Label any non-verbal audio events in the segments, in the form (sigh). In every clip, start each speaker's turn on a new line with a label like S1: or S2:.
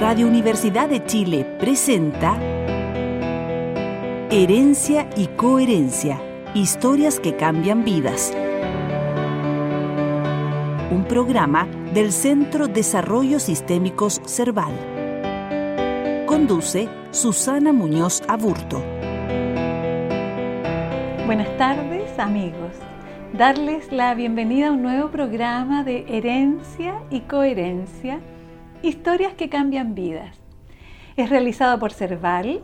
S1: Radio Universidad de Chile presenta Herencia y Coherencia, historias que cambian vidas. Un programa del Centro Desarrollo Sistémicos Cerval. Conduce Susana Muñoz Aburto.
S2: Buenas tardes amigos. Darles la bienvenida a un nuevo programa de Herencia y Coherencia, historias que cambian vidas. Es realizado por Cerval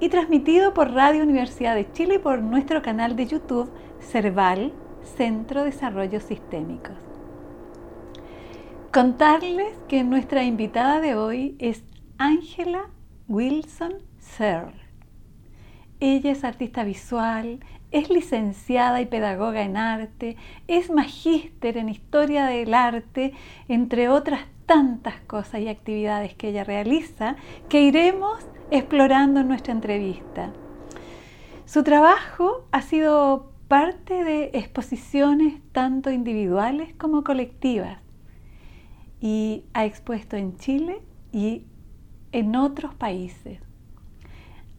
S2: y transmitido por Radio Universidad de Chile y por nuestro canal de YouTube Cerval, Centro Desarrollo Sistémicos. Contarles que nuestra invitada de hoy es Ángela Wilson Searle. Ella es artista visual, es licenciada y pedagoga en arte, es magíster en historia del arte, entre otras tantas cosas y actividades que ella realiza que iremos explorando en nuestra entrevista. Su trabajo ha sido parte de exposiciones tanto individuales como colectivas y ha expuesto en Chile y en otros países.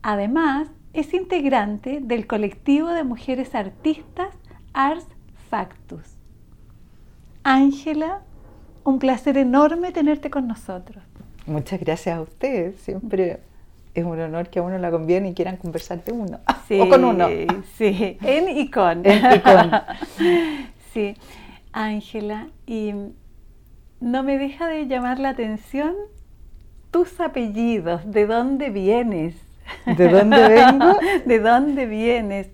S2: Además, es integrante del colectivo de mujeres artistas Ars Factus. Ángela, un placer enorme tenerte con nosotros.
S3: Muchas gracias a ustedes. Siempre es un honor que a uno la conviene y quieran conversar de uno. (laughs) o con uno.
S2: Sí, en y con. (laughs)
S3: En y con. (laughs)
S2: sí, Ángela, y no me deja de llamar la atención tus apellidos, de dónde vienes.
S3: ¿De dónde vengo?
S2: ¿De dónde vienes?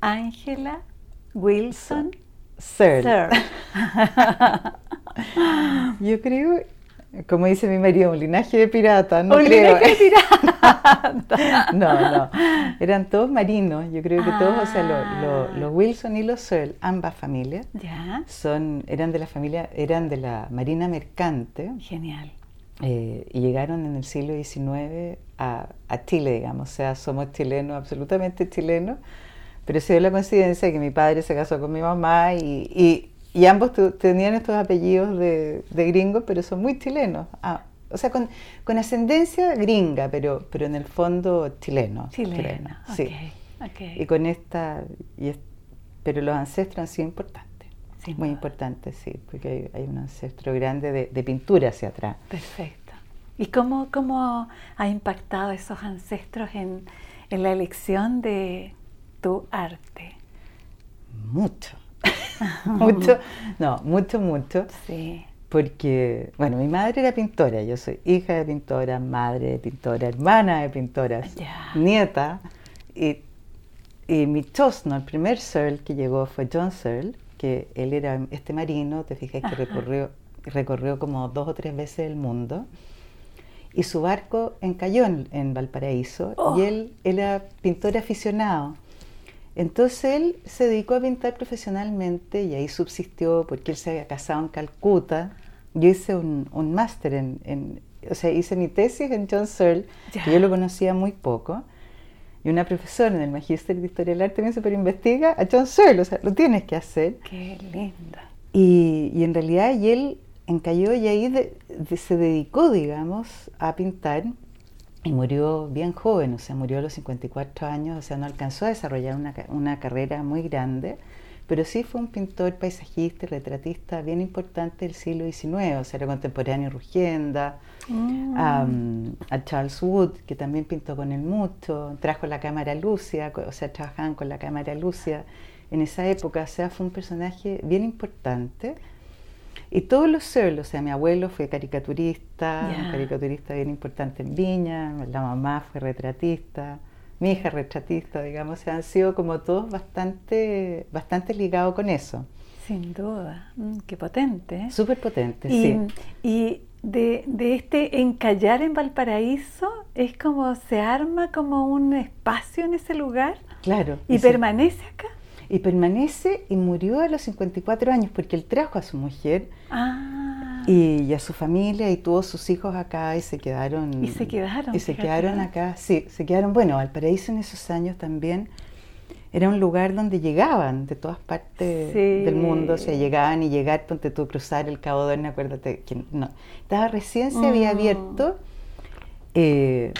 S2: Ángela Wilson
S3: Sir. (gasps) Yo creo, como dice mi marido, un linaje de piratas, no
S2: un
S3: creo.
S2: linaje de (laughs) piratas.
S3: no, no. Eran todos marinos. Yo creo que todos, o sea, lo- lo- los Wilson y los Searle, ambas familias,
S2: ya,
S3: son, eran de la familia, eran de la Marina Mercante.
S2: genial.
S3: eh, y llegaron en el siglo XIX a, a Chile, digamos, o sea, somos chilenos, absolutamente chilenos, pero se dio la coincidencia de que mi padre se casó con mi mamá y, y- y ambos tenían estos apellidos de, de gringos, pero son muy chilenos, Ah, o sea, con, con ascendencia gringa, pero, pero en el fondo chileno.
S2: Chilena.
S3: sí.
S2: ok, ok.
S3: Y con esta, y es- pero los ancestros han sido importantes,
S2: Sin
S3: muy
S2: duda.
S3: importantes, sí, porque hay, hay un ancestro grande de, de pintura hacia atrás.
S2: Perfecto. ¿Y cómo, cómo ha impactado esos ancestros en, en la elección de tu arte?
S3: Mucho. (laughs) mucho, no, mucho, mucho.
S2: Sí.
S3: Porque, bueno, mi madre era pintora, yo soy hija de pintora, madre de pintora, hermana de pintoras, nieta. Y, y mi chosno, el primer Searle que llegó fue John Searle, que él era este marino, te fijas que recorrió, recorrió como dos o tres veces el mundo. Y su barco encalló en, en Valparaíso
S2: Oh.
S3: y él era pintor aficionado. Entonces él se dedicó a pintar profesionalmente y ahí subsistió porque él se había casado en Calcuta. Yo hice un, un máster en, en- o sea, hice mi tesis en John Searle, que yo lo conocía muy poco. Y una profesora en el Magíster de Historia del Arte me dice, pero investiga a John Searle, o sea, lo tienes que hacer.
S2: Qué linda.
S3: Y, y en realidad y él encalló y ahí de- de- se dedicó, digamos, a pintar y murió bien joven, o sea, murió a los 54 años, o sea, no alcanzó a desarrollar una, una carrera muy grande, pero sí fue un pintor paisajista y retratista bien importante del siglo XIX, o sea, era contemporáneo a Rugenda,
S2: Mm.
S3: a, a Charles Wood, que también pintó con él mucho, trajo la cámara Lucia, o sea, trabajaban con la cámara Lucia en esa época, o sea, fue un personaje bien importante. Y todos los Searle, o sea, mi abuelo fue caricaturista, un caricaturista bien importante en Viña, la mamá fue retratista, mi hija retratista, digamos, o sea, han sido como todos bastante, bastante ligados con eso.
S2: Sin duda. Mm, qué potente. ¿eh?
S3: Súper potente,
S2: Y,
S3: sí.
S2: y de, de este encallar en Valparaíso es como se arma como un espacio en ese lugar
S3: Claro.
S2: y permanece acá.
S3: Y permanece y murió a los 54 años porque él trajo a su mujer
S2: Ah.
S3: y, y a su familia y tuvo sus hijos acá y se quedaron.
S2: Y se quedaron,
S3: Y se
S2: fíjate.
S3: quedaron acá, sí, se quedaron. Bueno, Valparaíso en esos años también era un lugar donde llegaban de todas partes
S2: Sí.
S3: del mundo, o sea, llegaban y llegar, ponte tú, cruzar el Cabo Horno, acuérdate que no, estaba recién se había
S2: Mm.
S3: abierto Eh,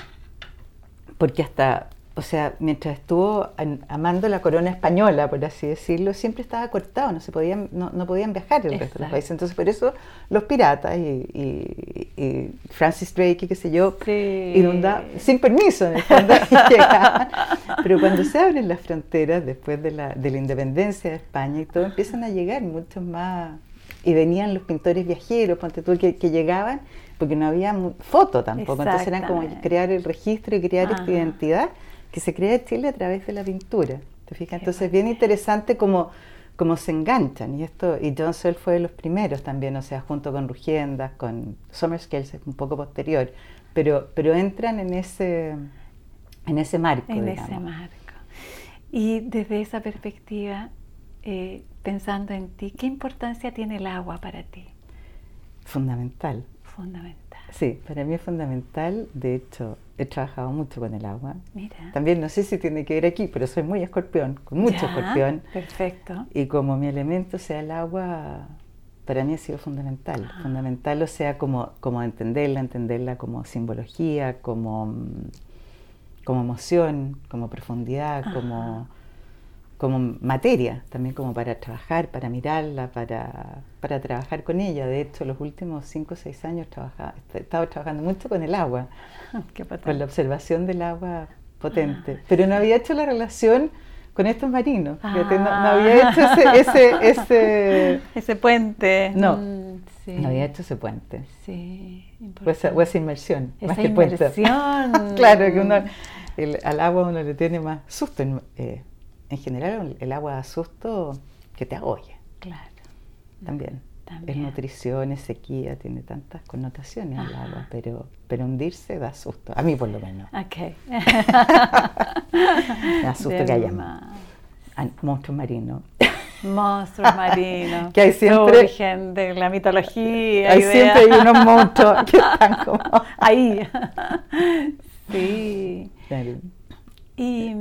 S3: porque hasta o sea, mientras estuvo amando la corona española, por así decirlo, siempre estaba cortado, no se podían, no, no podían viajar el resto de los países. Entonces, por eso los piratas y, Francis Drake y qué sé yo, inundaban, sin permiso en el fondo, (laughs) Pero cuando se abren las fronteras después de la, de la independencia de España y todo, empiezan a llegar muchos más, y venían los pintores viajeros, ponte tú, que, que llegaban, porque no había foto tampoco, entonces eran como crear el registro y crear esta identidad que se crea Chile a través de la pintura. ¿Te fijas? Entonces es bien interesante cómo, cómo se enganchan. Y esto y John Searle fue de los primeros también, o sea, junto con Rugiendas, con Somerskell, es un poco posterior, pero, pero entran en ese, en ese marco.
S2: En ese marco. Y desde esa perspectiva, eh, pensando en ti, ¿qué importancia tiene el agua para ti?
S3: Fundamental.
S2: Fundamental.
S3: Sí, para mí es fundamental. De hecho, he trabajado mucho con el agua.
S2: Mira.
S3: También no sé si tiene que ver aquí, pero soy muy escorpión, con mucho escorpión.
S2: Perfecto.
S3: Y como mi elemento sea el agua, para mí ha sido fundamental. Ah. Fundamental, o sea, como, como entenderla, entenderla como simbología, como, como emoción, como profundidad, como como materia, también como para trabajar, para mirarla, para, para trabajar con ella. De hecho, los últimos cinco o seis años he estado trabajando mucho con el agua, con la observación del agua potente. Ah. Pero no había hecho la relación con estos marinos. no,
S2: ah.
S3: había hecho ese, ese,
S2: ese... (laughs) puente.
S3: No, mm, no había hecho ese puente.
S2: Sí,
S3: o esa, o esa inmersión.
S2: Esa más que inmersión. (laughs)
S3: claro, que uno, al agua uno le tiene más susto. Eh, en general el agua da susto que te agobia.
S2: Claro.
S3: También. Es nutrición, es sequía, tiene tantas connotaciones el agua, pero, pero hundirse da susto. A mí por lo menos.
S2: Ok. (laughs)
S3: da susto que haya monstruos marinos.
S2: Monstruos marinos. (laughs)
S3: que hay siempre.
S2: Origen de la mitología.
S3: Hay siempre hay unos monstruos que (laughs) están como.
S2: Ahí. sí. Y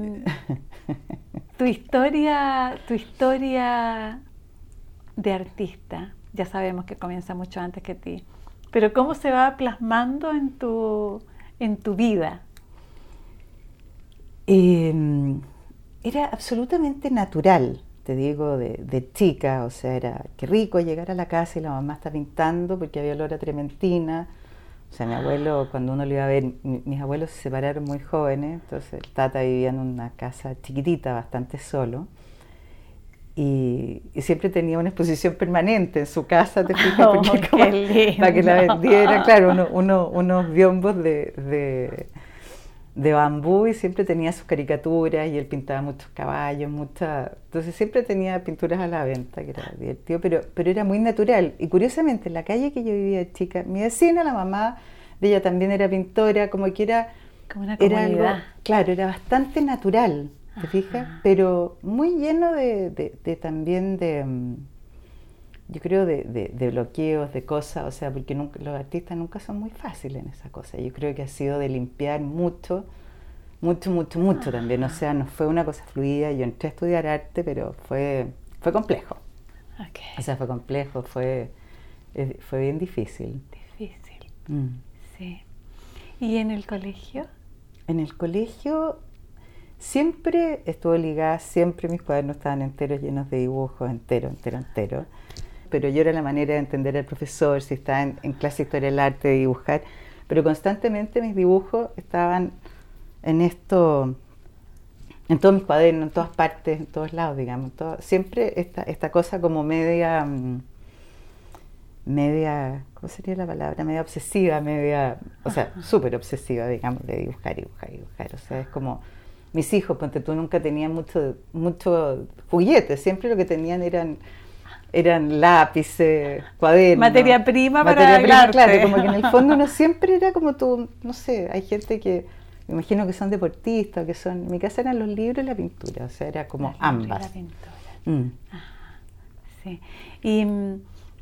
S2: tu historia, tu historia de artista, ya sabemos que comienza mucho antes que ti, pero cómo se va plasmando en tu, en tu vida.
S3: Em, era absolutamente natural, te digo, de, chica, o sea, era qué rico llegar a la casa y la mamá está pintando porque había olor a trementina, o sea, mi abuelo, cuando uno lo iba a ver, mis abuelos se separaron muy jóvenes, entonces el tata vivía en una casa chiquitita, bastante solo. Y, siempre tenía una exposición permanente en su casa, te fijas, (laughs)
S2: oh,
S3: para que la vendiera, claro, uno, unos biombos de, de, bambú y siempre tenía sus caricaturas y él pintaba muchos caballos, muchas... Entonces siempre tenía pinturas a la venta, que era divertido, pero, pero era muy natural. Y curiosamente, en la calle que yo vivía de chica, mi vecina, la mamá de ella también era pintora, como que era...
S2: Como una comunidad.
S3: claro, era bastante natural, ¿te fijas? Pero muy lleno de, también de, mm, yo creo, de, bloqueos, de cosas, o sea, porque los artistas nunca son muy fáciles en esa cosa. Yo creo que ha sido de limpiar mucho, mucho, mucho, mucho también. O sea, no fue una cosa fluida. Yo entré a estudiar arte, pero fue, fue complejo. O sea, fue complejo, fue, fue bien difícil.
S2: Difícil. Mm. ¿Y en el colegio?
S3: En el colegio siempre estuvo ligada, siempre mis cuadernos estaban enteros, llenos de dibujos, entero, entero, entero. Pero yo era la manera de entender al profesor, si estaba en, clase de historia del arte, de dibujar. Pero constantemente mis dibujos estaban en esto, en todos mis cuadernos, en todas partes, en todos lados, digamos. siempre esta, esta cosa como media... Mm, media, ¿cómo sería la palabra? Media obsesiva, media, o sea, súper obsesiva, digamos, de dibujar, dibujar, dibujar. O sea, es como mis hijos, ponte tú, nunca tenían mucho, mucho juguetes, siempre lo que tenían eran eran lápices, cuadernos.
S2: Materia prima para prima,
S3: Claro, como que en el fondo uno (laughs) siempre era como tú, no sé, hay gente que, me imagino que son deportistas, que son, en mi casa eran los libros y la pintura, o sea, era como ambas.
S2: La pintura. Mm. sí. Y,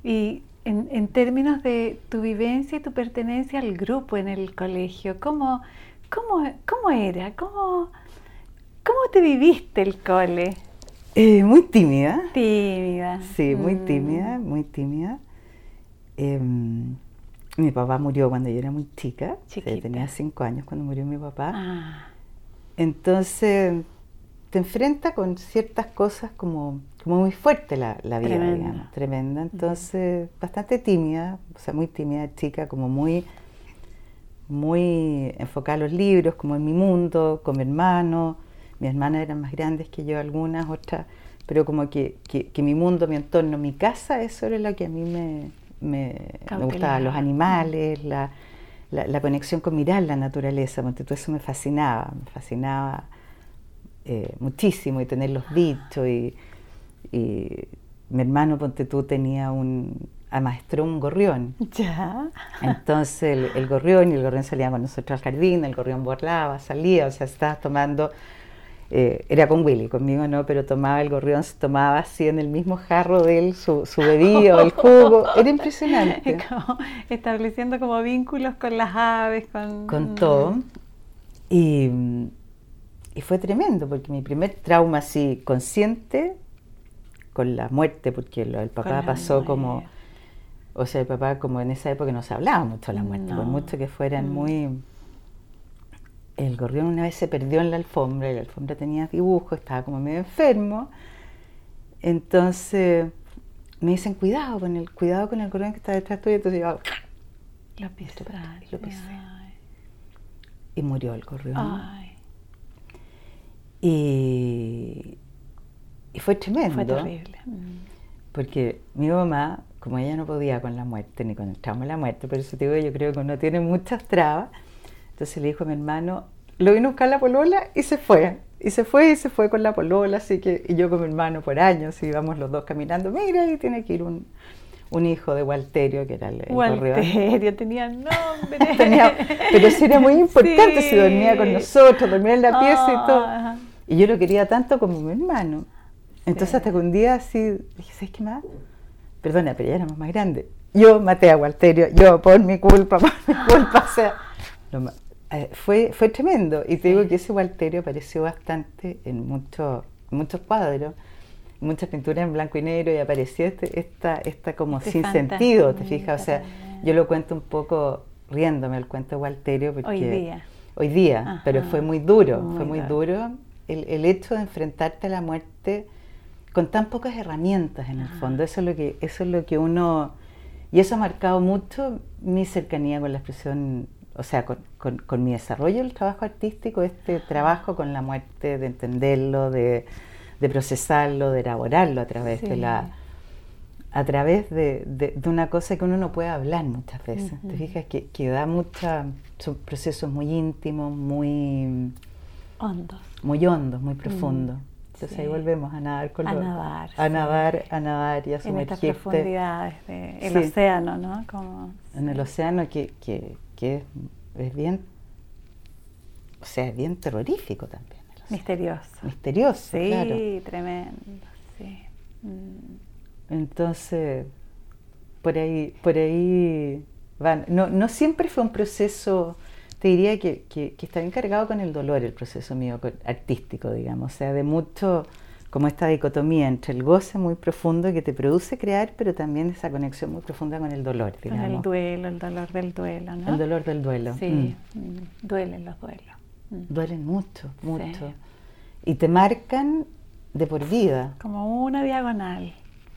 S2: y en, términos de tu vivencia y tu pertenencia al grupo en el colegio, ¿cómo, cómo, cómo era? ¿Cómo, ¿Cómo te viviste el cole?
S3: Eh, muy tímida.
S2: Tímida.
S3: Sí, muy mm. tímida, muy tímida. Em, Mi papá murió cuando yo era muy chica, o sea,
S2: Chiquita.
S3: tenía cinco años cuando murió mi papá.
S2: Ah,
S3: Entonces te enfrenta con ciertas cosas como, como muy fuerte la, la vida,
S2: Tremenda.
S3: digamos, tremenda. Entonces, bastante tímida, o sea, muy tímida chica, como muy, muy enfocada a los libros, como en mi mundo, con mi hermano. Mis hermanas eran más grandes que yo, algunas, otras, pero como que, que, que mi mundo, mi entorno, mi casa, eso era lo que a mí me, me, me gustaba, los animales, la, la, la conexión con mirar la naturaleza, porque todo eso me fascinaba, me fascinaba eh, muchísimo y tener los bichos y, y mi hermano, ponte tú, tenía un, amaestró un gorrión. (laughs)
S2: ya.
S3: Entonces el, el gorrión y el gorrión salía con nosotros al jardín, el gorrión volaba, salía, o sea, estabas tomando, eh, era con Willy, conmigo no, pero tomaba el gorrión, se tomaba así en el mismo jarro de él su, su bebida o el jugo, era (laughs) impresionante. (laughs)
S2: Como estableciendo como vínculos con las aves, con...
S3: con todo. Y, y fue tremendo, porque mi primer trauma así consciente con la muerte, porque lo del papá pasó como, o sea, el papá como en esa época no se hablaba mucho de la muerte, por mucho que fueran
S2: Mm.
S3: muy... El gorrión una vez se perdió en la alfombra y la alfombra tenía dibujos, estaba como medio enfermo. Entonces me dicen, cuidado con el, cuidado con el gorrión que está detrás tuyo. Entonces yo,
S2: Lo pisaste.
S3: Lo pisé.
S2: Ay.
S3: y murió el gorrión.
S2: Ay,
S3: Y, y fue tremendo.
S2: fue terrible. Mm.
S3: Porque mi mamá, como ella no podía con la muerte, ni con el trauma de la muerte, por eso te digo, yo creo que uno tiene muchas trabas, entonces le dijo a mi hermano, lo vino a buscar la polola y se fue. Y se fue y se fue con la polola, así que, y yo con mi hermano por años, íbamos los dos caminando, mira, ahí tiene que ir un, un hijo de Walterio, que era el.
S2: Walterio tenía nombre. (laughs)
S3: Tenía- pero sí era muy (laughs) importante, si dormía con nosotros, dormía en la pieza y todo.
S2: Ah,
S3: Y yo lo quería tanto como mi hermano. Entonces
S2: Sí.
S3: hasta que un día así dije, ¿sabes qué más? Perdona, pero ya éramos más grandes. Yo maté a Walterio, yo por mi culpa, (laughs) por mi culpa. O sea, lo eh, fue, fue tremendo. Y te digo que ese Walterio apareció bastante en muchos muchos cuadros, muchas pinturas en blanco y negro y apareció este, esta, esta como
S2: Este
S3: sin
S2: fantasma,
S3: sentido, ¿te fijas? O sea, yo lo cuento un poco riéndome el cuento de Walterio porque
S2: Hoy día.
S3: hoy día,
S2: Ajá.
S3: pero fue muy duro,
S2: Muy
S3: fue muy
S2: duro.
S3: duro el, el hecho de enfrentarte a la muerte con tan pocas herramientas en el
S2: Ajá.
S3: fondo. Eso es lo que, eso es lo que uno y eso ha marcado mucho mi cercanía con la expresión, o sea, con, con- con mi desarrollo del trabajo artístico, este trabajo con la muerte, de entenderlo, de, de procesarlo, de elaborarlo a través de la a través de, de- de una cosa que uno no puede hablar muchas veces.
S2: Ujú.
S3: Te fijas que, que da mucha, son procesos muy íntimos, muy,
S2: Hondos.
S3: muy hondos, muy profundos. Entonces
S2: sí.
S3: ahí volvemos a nadar con
S2: A
S3: los-
S2: nadar,
S3: a
S2: sí.
S3: nadar, a nadar y a
S2: En estas
S3: sumergirte
S2: profundidades del
S3: Sí.
S2: océano, ¿no? Como,
S3: en el océano que, que, que es, bien, o sea, es bien terrorífico también.
S2: misterioso.
S3: Misterioso,
S2: Sí,
S3: claro.
S2: tremendo, sí. Mm.
S3: Entonces, por ahí, por ahí van. No, no siempre fue un proceso, te diría que, que, que está bien cargado con el dolor el proceso mío artístico, digamos. O sea, de mucho, como esta dicotomía entre el goce muy profundo que te produce crear, pero también esa conexión muy profunda con el dolor,
S2: Con el duelo, el dolor del duelo, ¿no?
S3: El dolor del duelo.
S2: Sí,
S3: Mm.
S2: duelen los duelos. Mm.
S3: Duelen mucho, mucho.
S2: Sí.
S3: Y te marcan de por vida.
S2: Como una diagonal.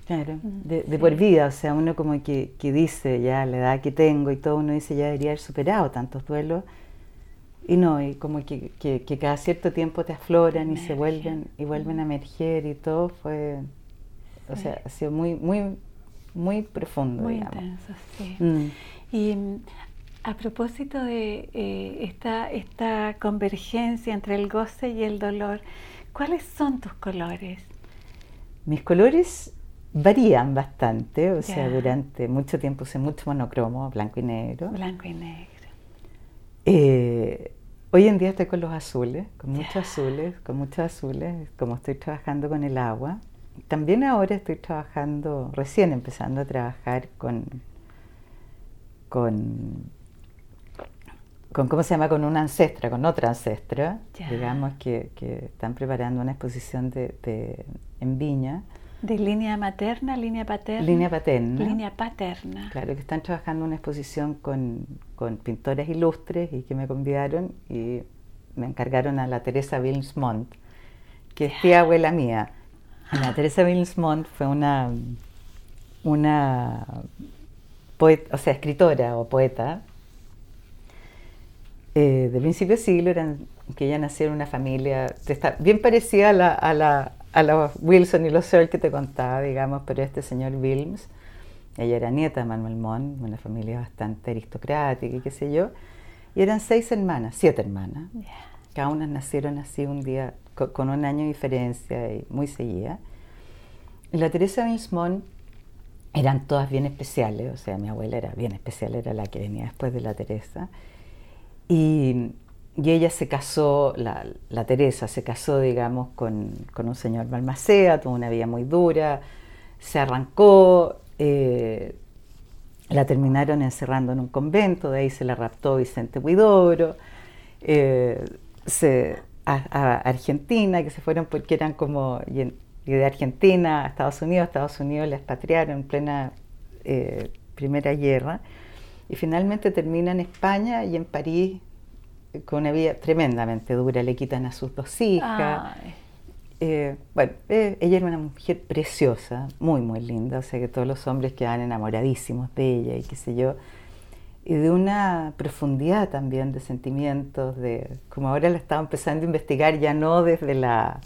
S3: Claro,
S2: Mm,
S3: de, de
S2: sí.
S3: por vida, o sea, uno como que, que dice ya la edad que tengo y todo, uno dice ya debería haber superado tantos duelos y no, y como que, que- que cada cierto tiempo te afloran y se vuelven y vuelven a emerger y todo fue, o sea, ha sido muy, muy, muy profundo,
S2: Muy
S3: digamos.
S2: intenso, sí.
S3: Mm.
S2: Y mm, a propósito de eh, esta, esta convergencia entre el goce y el dolor, ¿cuáles son tus colores?
S3: Mis colores varían bastante, o sea, durante mucho tiempo usé mucho monocromo, blanco y negro.
S2: Blanco y negro.
S3: Eh, hoy en día estoy con los azules, con muchos azules, con muchos azules, como estoy trabajando con el agua. También ahora estoy trabajando, recién empezando a trabajar con, con, con ¿cómo se llama? Con una ancestra, con otra ancestra, digamos, que, que están preparando una exposición de, de- en Viña
S2: ¿De línea materna, línea paterna?
S3: Línea paterna.
S2: Línea paterna.
S3: Claro, que están trabajando una exposición con, con pintores ilustres y que me convidaron y me encargaron a la Teresa Wilmsmont, que es tía abuela mía. La Teresa Wilmsmont fue una, una poeta, o sea, escritora o poeta eh, de principio de siglo, eran, que ella nació en una familia bien parecida a la, a la, a los Wilson y los Searle que te contaba, digamos, pero este señor Wilms, ella era nieta de Manuel Montt, una familia bastante aristocrática y qué sé yo, y eran seis hermanas, siete hermanas. Cada una nacieron así un día, con, un año de diferencia y muy seguida. Y la Teresa Wilmsmont eran todas bien especiales, o sea, mi abuela era bien especial, era la que venía después de la Teresa. Y, ella se casó, la, Teresa se casó, digamos, con, un señor Balmacea, tuvo una vida muy dura, se arrancó, eh, la terminaron encerrando en un convento, de ahí se la raptó Vicente Huidoro, eh, a, Argentina, que se fueron porque eran como, y, de Argentina a Estados Unidos, Estados Unidos la expatriaron en plena eh, Primera Guerra, y finalmente termina en España y en París con una vida tremendamente dura, le quitan a sus dos hijas. Eh, bueno, eh, ella era una mujer preciosa, muy, muy linda, o sea que todos los hombres quedaban enamoradísimos de ella y qué sé yo, y de una profundidad también de sentimientos, de como ahora la estaba empezando a investigar ya no desde la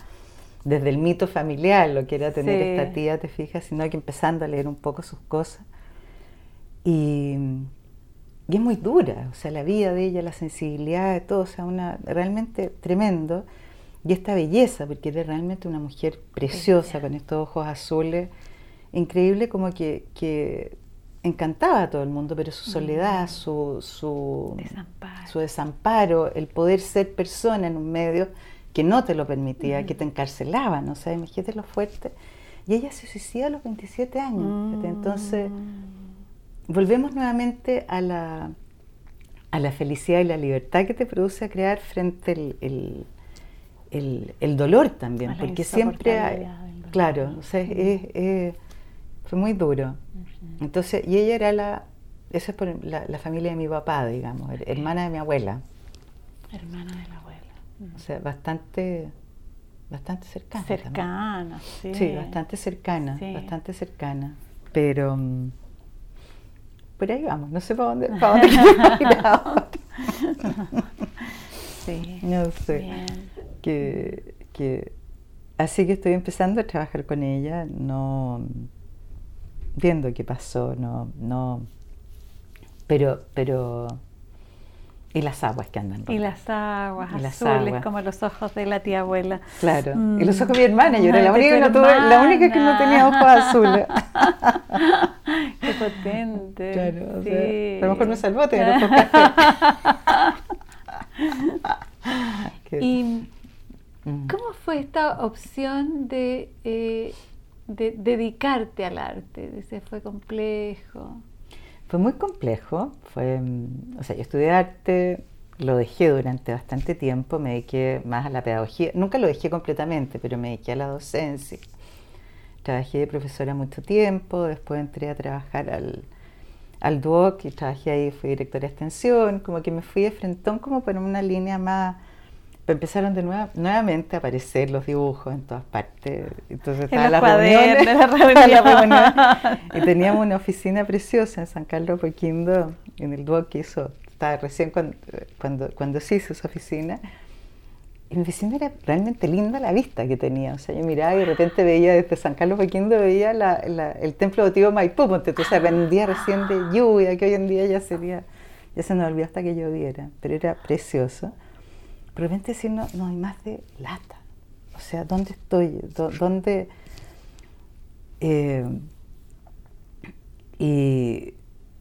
S3: desde el mito familiar, lo que era tener esta tía, te fijas, sino que empezando a leer un poco sus cosas. Y y es muy dura, o sea, la vida de ella, la sensibilidad de todo, o sea, una, realmente tremendo. Y esta belleza, porque era realmente una mujer preciosa, con estos ojos azules, increíble como que, que encantaba a todo el mundo, pero su soledad, mm. su, su, desamparo. su desamparo, el poder ser persona en un medio que no te lo permitía, que te encarcelaban, o sea, imagínate lo fuerte. Y ella se suicida a los 27 años. Entonces, volvemos nuevamente a la, a la felicidad y la libertad que te produce crear frente el, el, dolor también, porque siempre, claro, o sea, fue muy duro. Entonces, y ella era la, esa es por la, familia de mi papá, digamos, hermana de mi abuela.
S2: Hermana de la abuela.
S3: O sea, bastante bastante cercana.
S2: Cercana, sí.
S3: Sí, bastante cercana, bastante cercana. Pero mm, por ahí vamos, no sé para dónde, para dónde (laughs) (laughs) Sí. No sé. Que, que, así que estoy empezando a trabajar con ella, no viendo qué pasó, no, no, pero, pero y las aguas que andan.
S2: Y las aguas azules, como los ojos de la tía abuela.
S3: Claro. Y los ojos de mi hermana. Yo era la única, que no tuve, la única que no tenía ojos azules. (laughs)
S2: Qué potente.
S3: Claro. Sí. a lo mejor me salvó tener ojos
S2: ¿Y mm. cómo fue esta opción de, eh, de dedicarte al arte? Dice, fue complejo.
S3: Fue muy complejo, fue, mm, o sea, yo estudié arte, lo dejé durante bastante tiempo, me dediqué más a la pedagogía, nunca lo dejé completamente, pero me dediqué a la docencia. Trabajé de profesora mucho tiempo, después entré a trabajar al, al DUOC y trabajé ahí, fui directora de extensión, como que me fui de frentón como por una línea más empezaron de nuevo, nuevamente a aparecer los dibujos en todas partes. Entonces estaba la reunión, la y teníamos una oficina preciosa en San Carlos Poquindo, en el Duoc que hizo, estaba recién cuando, cuando, cuando se hizo esa oficina. Y mi oficina era realmente linda la vista que tenía. O sea, yo miraba y de repente veía desde San Carlos Poquindo, veía la, el templo Tío Maipú, porque tú sabes, un día recién de lluvia, que hoy en día ya sería, ya se nos olvidó hasta que lloviera, pero era precioso de repente decir, no, no hay más de lata. O sea, ¿dónde estoy? ¿Dónde...? Eh, y,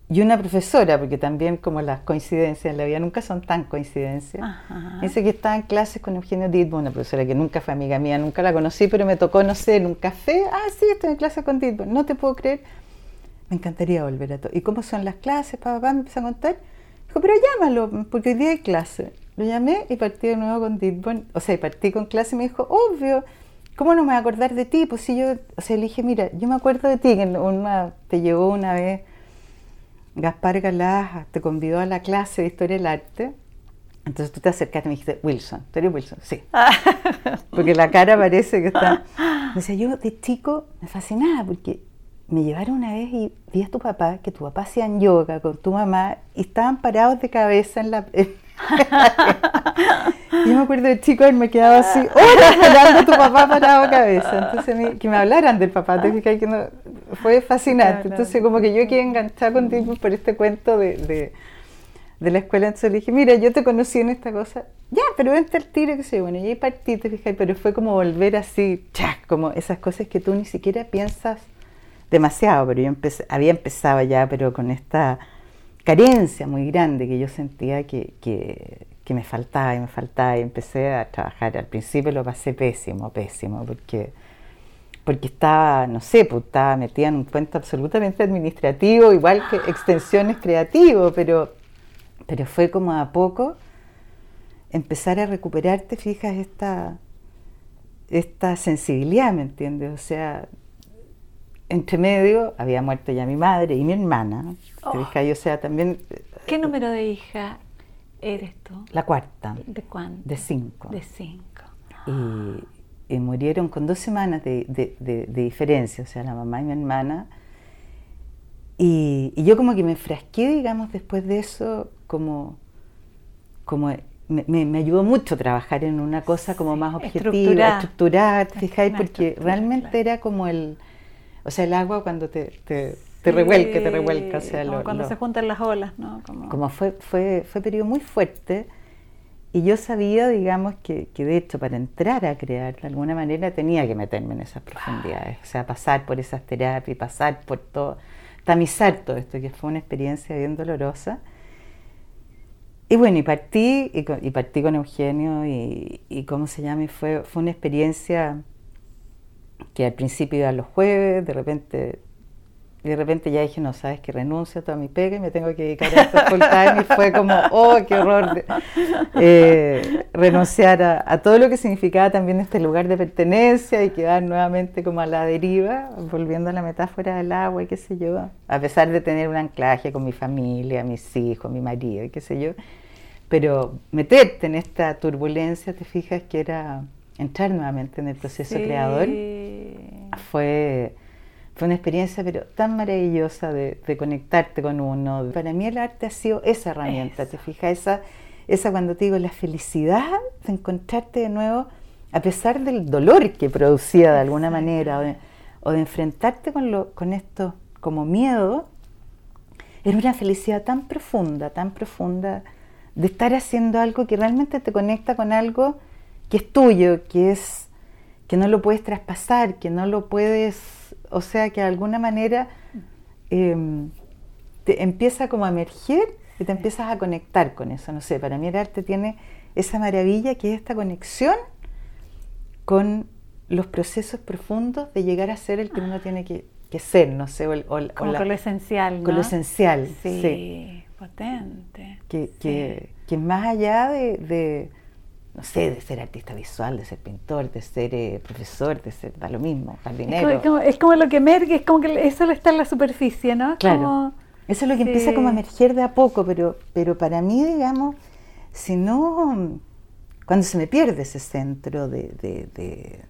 S3: y, una profesora, porque también como las coincidencias en la vida nunca son tan coincidencias, dice que estaba en clases con Eugenio Ditbo, una profesora que nunca fue amiga mía, nunca la conocí, pero me tocó, no sé, en un café, ah, sí, estoy en clase con Ditbo, no te puedo creer, me encantaría volver a todo. ¿Y cómo son las clases? Papá me empezó a contar, dijo, pero llámalo, porque hoy día hay clase. Lo llamé y partí de nuevo con Ditborn, o sea, partí con clase y me dijo, obvio, ¿cómo no me voy a acordar de ti? Pues si yo, o sea, le dije, mira, yo me acuerdo de ti, que una, te llevó una vez Gaspar Galás, te convidó a la clase de Historia del Arte. Entonces tú te acercaste y me dijiste, Wilson, ¿tú eres Wilson? Sí. (laughs) porque la cara parece que está... Me decía, yo de chico me fascinaba porque me llevaron una vez y vi a tu papá, que tu papá hacían yoga con tu mamá y estaban parados de cabeza en la... (laughs) yo me acuerdo de chico me quedaba así, horas mirando a tu papá parado cabeza. Entonces, que me hablaran del papá, te que no, fue fascinante. Entonces, como que yo quedé enganchada contigo por este cuento de, de, de, la escuela. Entonces le dije, mira, yo te conocí en esta cosa. Ya, pero vente al tiro, que sé Bueno, y ahí partí, te fijas, pero fue como volver así, chac, como esas cosas que tú ni siquiera piensas demasiado, pero yo empecé, había empezado ya, pero con esta carencia muy grande que yo sentía que, que, me faltaba y me faltaba y empecé a trabajar. Al principio lo pasé pésimo, pésimo, porque, porque estaba, no sé, pues estaba metida en un cuento absolutamente administrativo, igual que extensiones creativas, pero, pero fue como a poco empezar a recuperarte, fijas, esta, esta sensibilidad, ¿me entiendes? O sea, entre medio había muerto ya mi madre y mi hermana. Oh. Sea, también...
S2: ¿Qué número de hija eres tú?
S3: La cuarta.
S2: ¿De cuánto?
S3: De cinco.
S2: De cinco.
S3: Y, murieron con dos semanas de, diferencia, o sea, la mamá y mi hermana. Y, yo como que me frasqué, digamos, después de eso, como, como me, ayudó mucho trabajar en una cosa como más objetiva, estructurada, fijáis, porque realmente era como el o sea, el agua cuando te, te, te revuelca, te revuelca. O sea,
S2: como cuando se juntan las olas, ¿no?
S3: Como, fue, fue, fue periodo muy fuerte. Y yo sabía, digamos, que, que, de hecho para entrar a crear de alguna manera tenía que meterme en esas profundidades, o sea, pasar por esas terapias, pasar por todo, tamizar todo esto, que fue una experiencia bien dolorosa. Y bueno, y partí, y, partí con Eugenio, y, y cómo se llama, y fue, fue una experiencia que al principio iba los jueves, de repente, de repente ya dije, no, sabes que renuncio a toda mi pega y me tengo que dedicar a esto full time, y fue como, oh, qué horror, eh, renunciar a, todo lo que significaba también este lugar de pertenencia y quedar nuevamente como a la deriva, volviendo a la metáfora del agua y qué sé yo, a pesar de tener un anclaje con mi familia, mis hijos, mi marido y qué sé yo, pero meterte en esta turbulencia, te fijas que era entrar nuevamente en el proceso creador fue, fue una experiencia pero tan maravillosa de, conectarte con uno. Para mí el arte ha sido esa herramienta, ¿te fijas? Esa, esa cuando te digo la felicidad de encontrarte de nuevo a pesar del dolor que producía de alguna manera o de, enfrentarte con, lo, con esto como miedo, era una felicidad tan profunda, tan profunda de estar haciendo algo que realmente te conecta con algo que es tuyo, que es que no lo puedes traspasar, que no lo puedes, o sea, que de alguna manera em, te empieza como a emerger y te empiezas a conectar con eso. No sé, para mí el arte tiene esa maravilla que es esta conexión con los procesos profundos de llegar a ser el que uno tiene que, ser, no sé, o,
S2: con lo esencial.
S3: Con lo esencial,
S2: sí. Potente.
S3: Que, que, más allá de no sé, de ser artista visual, de ser pintor, de ser eh, profesor, de ser, da lo mismo, jardinero.
S2: Es como, lo que emerge, es como que eso está en la superficie, ¿no?
S3: Claro. eso es lo que empieza como a emerger de a poco, pero, pero para mí, digamos, si no, cuando se me pierde ese centro de, de,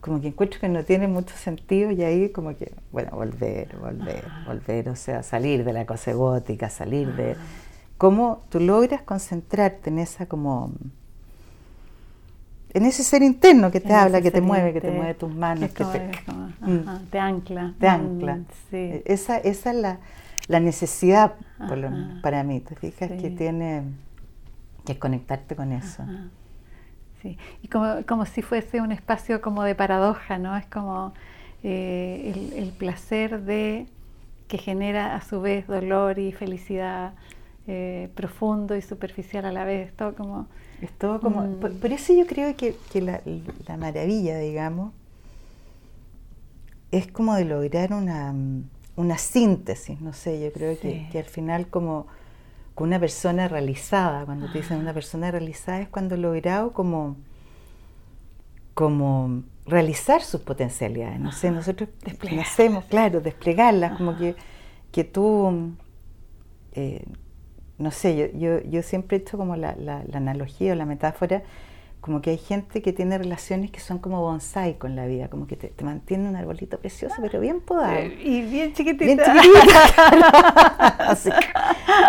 S3: como que encuentro que no tiene mucho sentido y ahí como que, bueno, volver, volver, volver, o sea, salir de la cosa gótica, salir de... Cómo tú logras concentrarte en esa como en ese ser interno que te habla, que te mueve, que te mueve tus manos, que te,
S2: mm. te, ancla.
S3: Te ancla. Mm, e, esa, esa es la, la necesidad para mí, te fijas que tiene que conectarte con eso.
S2: Sí. Y como, como si fuese un espacio como de paradoja, ¿no? Es como eh, el, el, placer de que genera a su vez dolor y felicidad eh, profundo y superficial a la vez, todo como
S3: es todo como... Mm. Por, eso yo creo que, la, maravilla, digamos, es como de lograr una, una síntesis, no sé, yo creo que, al final como con una persona realizada, cuando te dicen una persona realizada es cuando logrado como, como realizar sus potencialidades. No sé, nosotros hacemos, claro, desplegarlas, como que, que tú, eh, no sé, yo, yo, yo, siempre he hecho como la, la, la analogía o la metáfora como que hay gente que tiene relaciones que son como bonsai con la vida, como que te, te mantiene un arbolito precioso, pero bien podado.
S2: Y bien chiquitito.
S3: Bien chiquitito. (laughs) Así.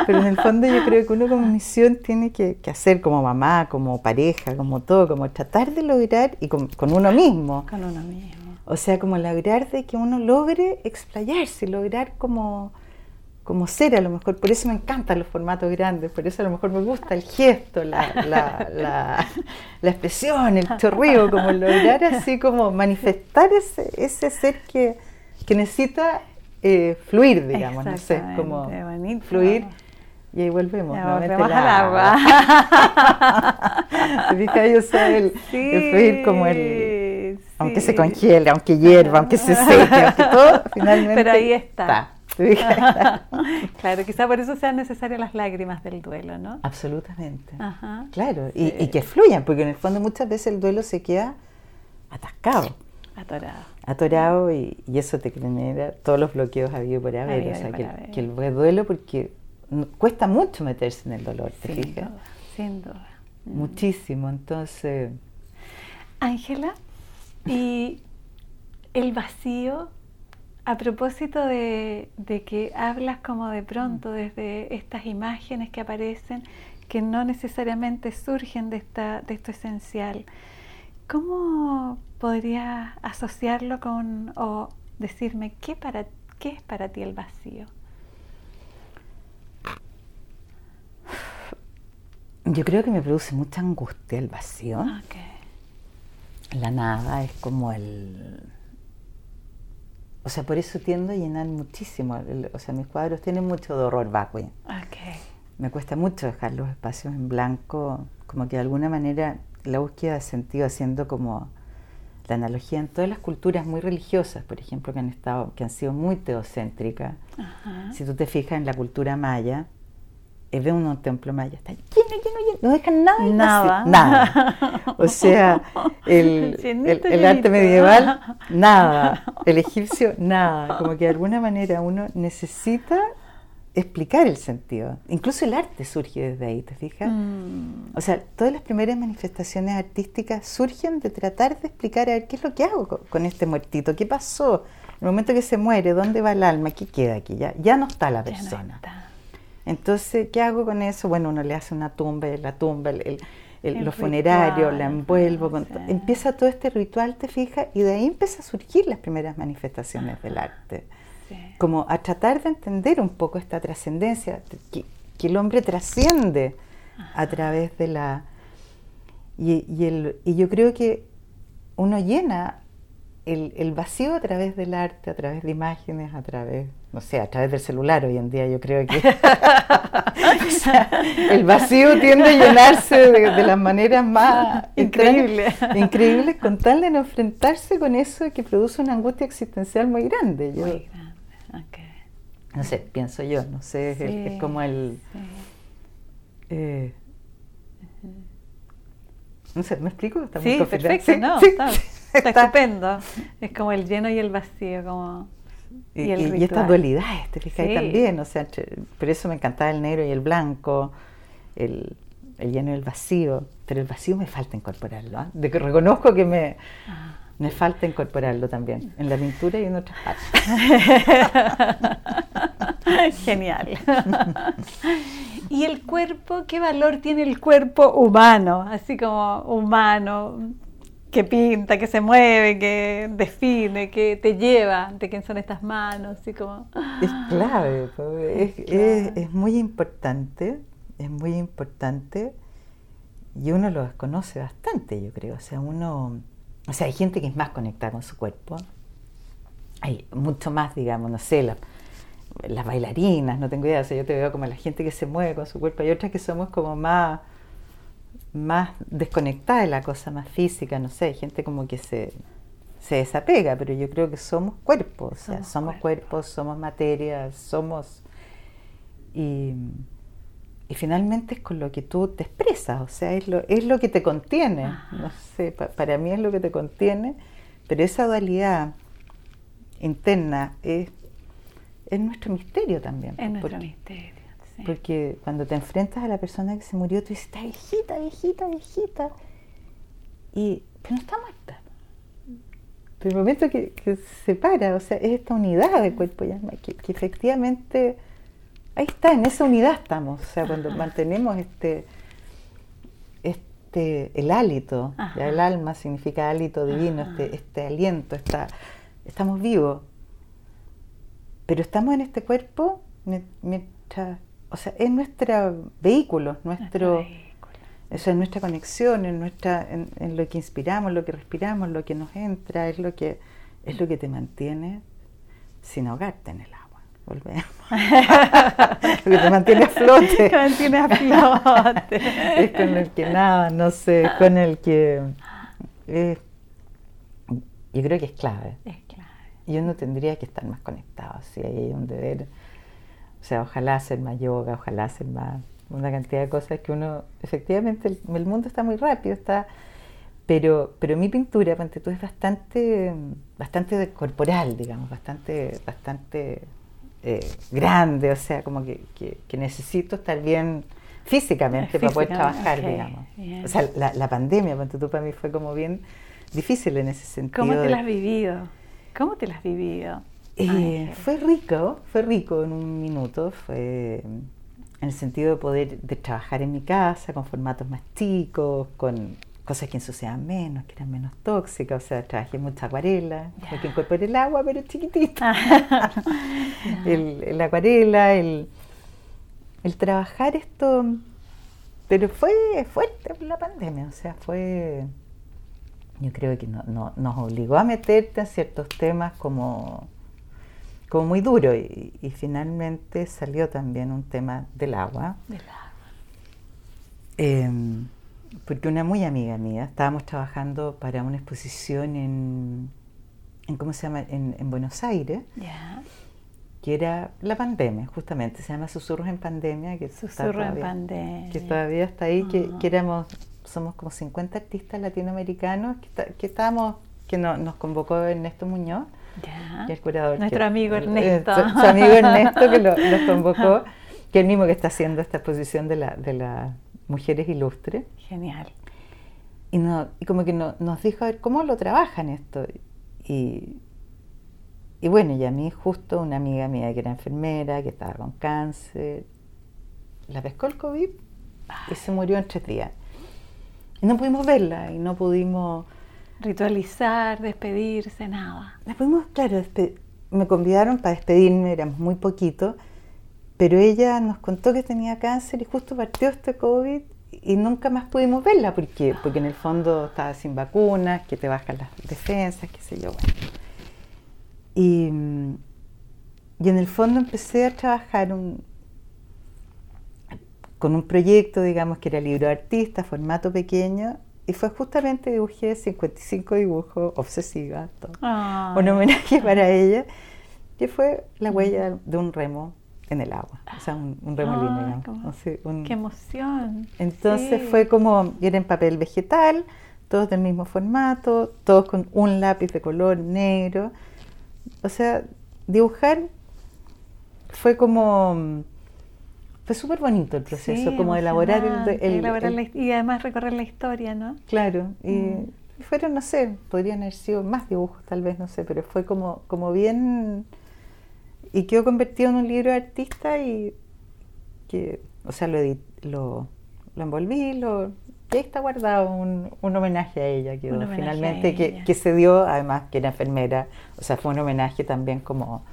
S3: Pero en el fondo yo creo que uno como misión tiene que, que, hacer como mamá, como pareja, como todo, como tratar de lograr, y con, con uno mismo.
S2: Con uno mismo.
S3: O sea, como lograr de que uno logre explayarse, lograr como como ser a lo mejor, por eso me encantan los formatos grandes, por eso a lo mejor me gusta el gesto, la, la, la, la expresión, el chorreo, como lograr así como manifestar ese, ese ser que, que necesita eh, fluir, digamos, no sé, como
S2: bonito.
S3: fluir. Y ahí volvemos,
S2: Ya
S3: nuevamente
S2: volvemos
S3: al agua. (laughs)
S2: agua.
S3: Yo soy el,
S2: Sí,
S3: el fluir como el, aunque se
S2: sí.
S3: congele, aunque hierva, aunque se (laughs) seque, aunque todo, finalmente
S2: Pero ahí está.
S3: ¿Te fijas? (laughs) (laughs)
S2: claro, quizá por eso sean necesarias las lágrimas del duelo, ¿no?
S3: Absolutamente.
S2: Ajá.
S3: Claro, y,
S2: Sí.
S3: y que fluyan, porque en el fondo muchas veces el duelo se queda atascado,
S2: Atorado.
S3: atorado y, y eso te genera todos los bloqueos habido por haber. O sea, que,
S2: haber.
S3: que el duelo, porque cuesta mucho meterse en el dolor, ¿te
S2: Sin
S3: fijas?
S2: duda, sin duda. Mm.
S3: Muchísimo, entonces,
S2: Ángela, y el vacío, a propósito de, de que hablas como de pronto desde estas imágenes que aparecen, que no necesariamente surgen de, esta, de esto esencial, ¿cómo podrías asociarlo con o decirme qué, para, qué es para ti el vacío?
S3: yo creo que me produce mucha angustia el vacío. La nada es como el... O sea, por eso tiendo a llenar muchísimo. o sea, mis cuadros tienen mucho de horror vacui.
S2: Ok.
S3: Me cuesta mucho dejar los espacios en blanco, como que de alguna manera la búsqueda de sentido, haciendo como la analogía en todas las culturas muy religiosas, por ejemplo, que han estado, que han sido muy teocéntricas.
S2: Ajá.
S3: Si tú te fijas en la cultura maya, ve uno un templo maya, está lleno, lleno, lleno, no dejan nada. en
S2: Nada.
S3: nada. O sea, (laughs) el, el-
S2: Llenito,
S3: el arte medieval, nada. El egipcio, nada. Como que de alguna manera uno necesita explicar el sentido. Incluso el arte surge desde ahí, ¿te fijas?
S2: Mm,
S3: O sea, todas las primeras manifestaciones artísticas surgen de tratar de explicar a ver qué es lo que hago co- con este muertito, qué pasó, el momento que se muere, dónde va el alma, qué queda aquí, ya, ya no está la
S2: ya no
S3: persona.
S2: está.
S3: Entonces, ¿qué hago con eso? Bueno, uno le hace una tumba, la tumba, el, el- el-
S2: El
S3: los funerarios, la envuelvo, con-
S2: sí.
S3: empieza todo este ritual, te fijas, y de ahí empieza a surgir las primeras manifestaciones del arte
S2: Sí.
S3: como a tratar de entender un poco esta trascendencia, que, que el hombre trasciende a través de la... Y, y el, y yo creo que uno llena el, el vacío a través del arte, a través de imágenes, a través, no sé, a través del celular hoy en día yo creo que... (laughs) (laughs) O sea, el vacío tiende a llenarse de, de las maneras más (laughs)
S2: Increíble.
S3: extrañas, increíbles con tal de no enfrentarse con eso que produce una angustia existencial muy grande. Yo,
S2: Muy grande. Ok.
S3: no sé, pienso yo, no sé, es, el- es
S2: Sí,
S3: como el...
S2: sí.
S3: eh, no sé, ¿me explico? Está muy
S2: Sí, perfecto,
S3: Sí,
S2: no,
S3: sí,
S2: está,
S3: sí,
S2: está
S3: está.
S2: estupendo. Es como el lleno y el vacío, como
S3: Y, estas dualidades, te fijas
S2: Sí.
S3: también, o sea, entre- por eso me encantaba el negro y el blanco, el, el lleno y el vacío, pero el vacío me falta incorporarlo, ¿ah? de que reconozco que me,
S2: Ah.
S3: me falta incorporarlo también, en la pintura y en otras partes. (laughs)
S2: Genial. ¿Y el cuerpo? ¿Qué valor tiene el cuerpo humano? Así como humano, que pinta, que se mueve, que define, que te lleva, de quién son estas manos, así como...
S3: Es clave, po, es,
S2: Es
S3: es-
S2: clave.
S3: es muy importante, es muy importante y uno lo desconoce bastante, yo creo. O sea, uno, o sea, hay gente que es más conectada con su cuerpo, hay mucho más, digamos, no sé, la- las bailarinas, no tengo idea, o sea, yo te veo como la gente que se mueve con su cuerpo, hay otras que somos como más, más desconectada de la cosa más física, no sé, hay gente como que se, se desapega, pero yo creo que somos cuerpos, o sea,
S2: Somos
S3: somos,
S2: cuerpos.
S3: cuerpos, somos materia, somos... Y, y finalmente es con lo que tú te expresas, o sea, es lo, es lo que te contiene,
S2: Ajá.
S3: no sé, pa- para mí es lo que te contiene pero esa dualidad interna es, es nuestro misterio también.
S2: Es nuestro misterio. Sí.
S3: porque cuando te enfrentas a la persona que se murió, tú dices, está viejita, viejita, viejita. Y, pero no está muerta. Pero el momento que, que se separa, o sea, es esta unidad de cuerpo y alma, que, que efectivamente ahí está, en esa unidad estamos. O sea, cuando
S2: Ajá.
S3: mantenemos este, este, el hálito, ya el alma significa hálito divino,
S2: Ajá.
S3: este, este aliento, está, estamos vivos. Pero estamos en este cuerpo mie- mientras, o sea, es nuestro vehículo, nuestro,
S2: vehículo.
S3: eso es nuestra conexión, en, nuestra, en, en lo que inspiramos, lo que respiramos, lo que nos entra, es lo que, es lo que te mantiene sin ahogarte en el agua. Volvemos. (laughs) lo que te mantiene a flote.
S2: Que mantiene a flote.
S3: es con el que nada, no sé, es con el que... eh, yo creo que es clave.
S2: Es clave.
S3: Y uno tendría que estar más conectado, si ahí hay un deber. O sea, ojalá hacer más yoga, ojalá hacer más, una cantidad de cosas que uno, efectivamente, el, el mundo está muy rápido, está, pero, pero mi pintura, ponte tú, es bastante, bastante corporal, digamos, bastante, bastante eh, grande, o sea, como que, que- que necesito estar bien físicamente para poder trabajar, digamos. O sea, la, la pandemia, ponte tú, para mí fue como bien difícil en ese sentido.
S2: ¿Cómo te la has vivido? ¿Cómo te la has vivido?
S3: Eh, fue rico, fue rico en un minuto, fue en el sentido de poder de trabajar en mi casa con formatos más chicos, con cosas que ensuciaban menos, que eran menos tóxicas, o sea, trabajé mucha acuarela,
S2: Ya.
S3: que incorporé el agua, pero chiquitita. (laughs) el, el acuarela, el, el trabajar esto, pero fue fuerte la pandemia, o sea, fue, yo creo que no- no- nos obligó a meterte en ciertos temas como, como muy duro y, y finalmente salió también un tema del agua.
S2: Del agua.
S3: Em, porque una muy amiga mía, estábamos trabajando para una exposición en, en ¿cómo se llama? En, en Buenos Aires,
S2: Ya.
S3: que era la pandemia, justamente, se llama Susurros en Pandemia, que, está
S2: Susurro en
S3: todavía-
S2: pandemia.
S3: que todavía está ahí, que, que éramos, somos como 50 artistas latinoamericanos, que, está- que estábamos, que no- nos convocó Ernesto Muñoz, El curador.
S2: Nuestro
S3: que-
S2: amigo Ernesto.
S3: su, su amigo Ernesto que lo, (laughs) los convocó, que es el mismo que está haciendo esta exposición de las de las mujeres ilustres.
S2: Genial.
S3: Y, no, y como que no- nos dijo, a ver, ¿cómo lo trabajan esto? Y, y bueno, y a mí justo una amiga mía que era enfermera, que estaba con cáncer, la pescó el COVID y se murió en tres días. Y no pudimos verla y no pudimos...
S2: Ritualizar, despedirse, nada.
S3: La pudimos, claro, me convidaron para despedirme, éramos muy poquitos, pero ella nos contó que tenía cáncer y justo partió este COVID y nunca más pudimos verla, porque, porque en el fondo estaba sin vacunas, que te bajan las defensas, qué sé yo, bueno. Y, y en el fondo empecé a trabajar con un proyecto, digamos, que era libro de artista, formato pequeño, y fue justamente dibujé 55 dibujos obsesivas, todo
S2: Ay.
S3: un homenaje para ella, que fue la huella de un remo en el agua, o sea, un, un remolino, un-
S2: Qué emoción.
S3: Entonces
S2: Sí.
S3: fue como, era en papel vegetal, todos del mismo formato, todos con un lápiz de color negro. O sea, dibujar fue como, fue súper bonito el proceso,
S2: Sí,
S3: como elaborar el... el-
S2: elaborar y además recorrer la historia, ¿no?
S3: Claro, y
S2: Mm.
S3: fueron, no sé, podrían haber sido más dibujos tal vez, no sé, pero fue como, como bien... Y quedó convertido en un libro de artista y que, o sea, lo, edit- lo, lo envolví, lo, y ahí está guardado un, un homenaje a ella,
S2: a
S3: finalmente, que, que se dio, además que era enfermera, o sea, fue un homenaje también como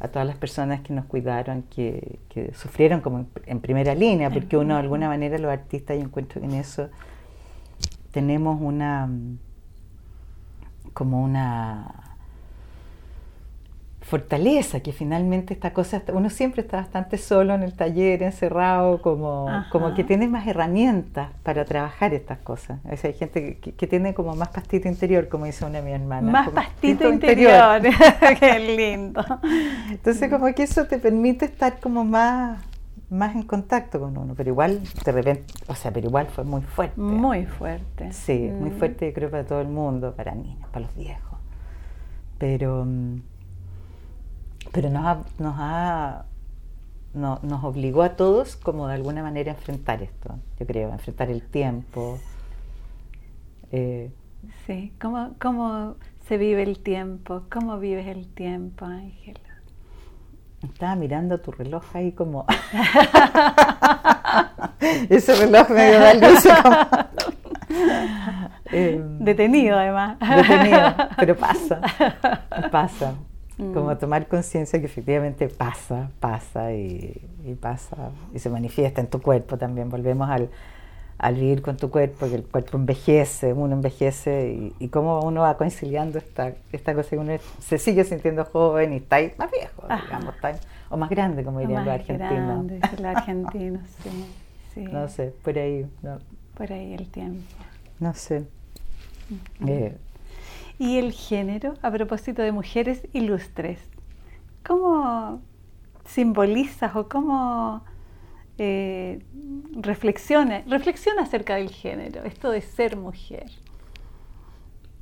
S3: a todas las personas que nos cuidaron, que, que sufrieron como en, en primera línea, porque uno de alguna manera los artistas, yo encuentro que en eso tenemos una como una fortaleza que finalmente esta cosa uno siempre está bastante solo en el taller encerrado como como que tiene más herramientas para trabajar estas cosas o sea, hay gente que, que tiene como más pastito interior como dice una de mi hermana
S2: Más pastito interior. (laughs) Qué lindo.
S3: entonces como que eso te permite estar como más más en contacto con uno pero igual de repente o sea pero igual fue muy fuerte
S2: Muy fuerte.
S3: Sí, muy
S2: Mm.
S3: fuerte, yo creo, para todo el mundo, para niños, para los viejos. pero, mm, pero nos, ha, nos, ha, no, nos obligó a todos como de alguna manera a enfrentar esto, yo creo, a enfrentar el tiempo.
S2: Eh, sí, ¿Cómo, ¿cómo se vive el tiempo? ¿Cómo vives el tiempo, Ángela?
S3: Estaba mirando tu reloj ahí como... (laughs) Ese reloj medio da (laughs)
S2: eh, detenido además.
S3: Detenido, pero pasa, pasa. Mm. Como tomar conciencia que efectivamente pasa, pasa y, pasa y se manifiesta en tu cuerpo también. Volvemos al, al vivir con tu cuerpo, que el cuerpo envejece, uno envejece y, cómo uno va conciliando esta, esta cosa que uno se sigue sintiendo joven y está ahí más viejo, digamos, o más grande, como dirían los argentinos.
S2: Grande, los argentinos, sí,
S3: No sé, por ahí. No.
S2: Por ahí el tiempo.
S3: No sé.
S2: Eh, y el género, a propósito de mujeres ilustres, ¿cómo simbolizas o cómo eh, reflexiona, reflexiona acerca del género, esto de ser mujer?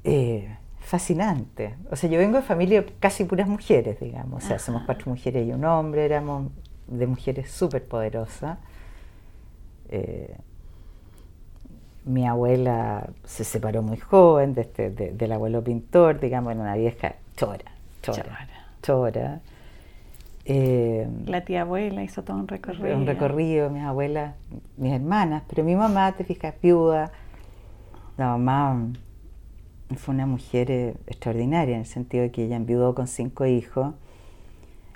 S3: Eh, fascinante. O sea, yo vengo de familia casi puras mujeres, digamos. O sea, somos cuatro mujeres y un hombre, éramos de mujeres súper poderosas. Eh, mi abuela se separó muy joven de este, del abuelo pintor, digamos, en una vieja chora, chora, chora.
S2: Eh, la tía abuela hizo todo un recorrido.
S3: Un recorrido, mis abuelas, mis hermanas, pero mi mamá, te fijas, viuda. La mamá fue una mujer eh, extraordinaria en el sentido de que ella enviudó con cinco hijos.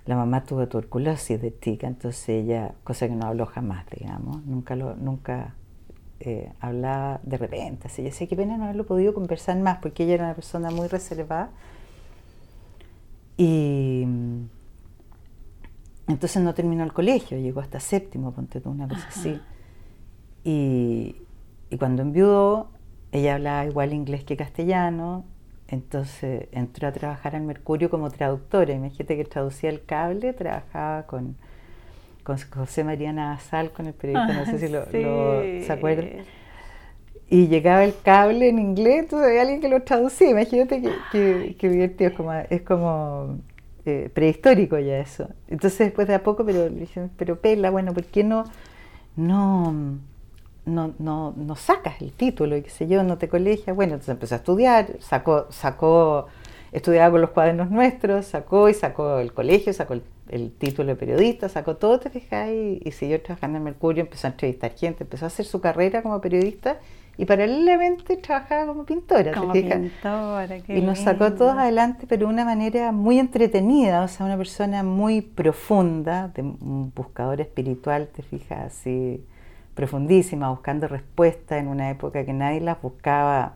S3: La mamá tuvo tuberculosis de chica, entonces ella, cosa que no habló jamás, digamos, nunca lo, nunca eh, hablaba de repente, así. Yo decía, qué pena no haberlo podido conversar más, porque ella era una persona muy reservada. Y mm, entonces no terminó el colegio, llegó hasta séptimo, ponte tú una cosa así. Y, y cuando enviudó, ella hablaba igual inglés que castellano, entonces entró a trabajar al Mercurio como traductora. Imagínate que traducía el cable, trabajaba con con José María Navasal, con el periodista, no sé si lo, se acuerdan. Y llegaba el cable en inglés, entonces había alguien que lo traducía. Imagínate que, que, divertido, es como, es como eh, prehistórico ya eso. Entonces después de a poco, pero pero Pela, bueno, ¿por qué no, no, no, no, no sacas el título y qué sé yo, no te colegias? Bueno, entonces empezó a estudiar, sacó, sacó estudiaba con los cuadernos nuestros, sacó y sacó el colegio, sacó el, título de periodista, sacó todo, te fijas, y, y, siguió trabajando en Mercurio, empezó a entrevistar gente, empezó a hacer su carrera como periodista y paralelamente trabajaba como pintora,
S2: como
S3: ¿te
S2: Pintora,
S3: y nos sacó todos adelante, pero de una manera muy entretenida, o sea, una persona muy profunda, de un buscador espiritual, te fijas, así profundísima, buscando respuestas en una época que nadie las buscaba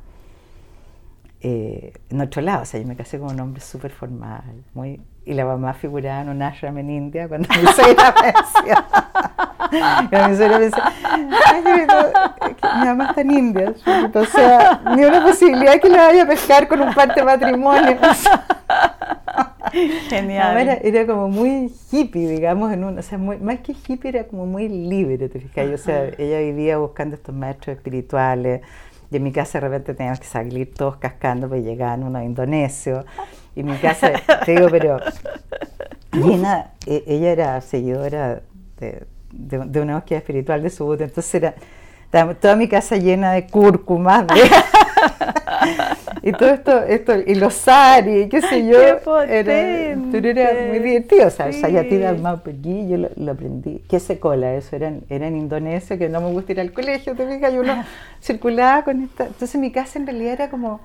S3: eh, en otro lado. O sea, yo me casé con un hombre súper formal, muy, y la mamá figuraba en un ashram en India cuando mi suegra (laughs) me decía, cuando mi suegra me decía, mi mamá está en India, o sea, ni una posibilidad que la vaya a pescar con un parte de matrimonio. (laughs)
S2: Genial.
S3: Era, era, como muy hippie, digamos, en un, o sea, más que hippie era como muy libre, te fijas. O sea, ella vivía buscando estos maestros espirituales, y en mi casa de repente teníamos que salir todos cascando, porque llegaban unos indonesios. Y mi casa, te digo, pero llena, e, ella era seguidora de, de, una búsqueda espiritual de su entonces era toda mi casa llena de cúrcuma, (laughs) y todo esto, esto, y los sari, qué sé yo, era, era, muy divertido, o sea, sí. Sayatida Mapegui, yo lo, aprendí, qué se cola, eso era, era en Indonesia, que no me gusta ir al colegio, te fijas, yo uno circulaba con esta, entonces mi casa en realidad era como,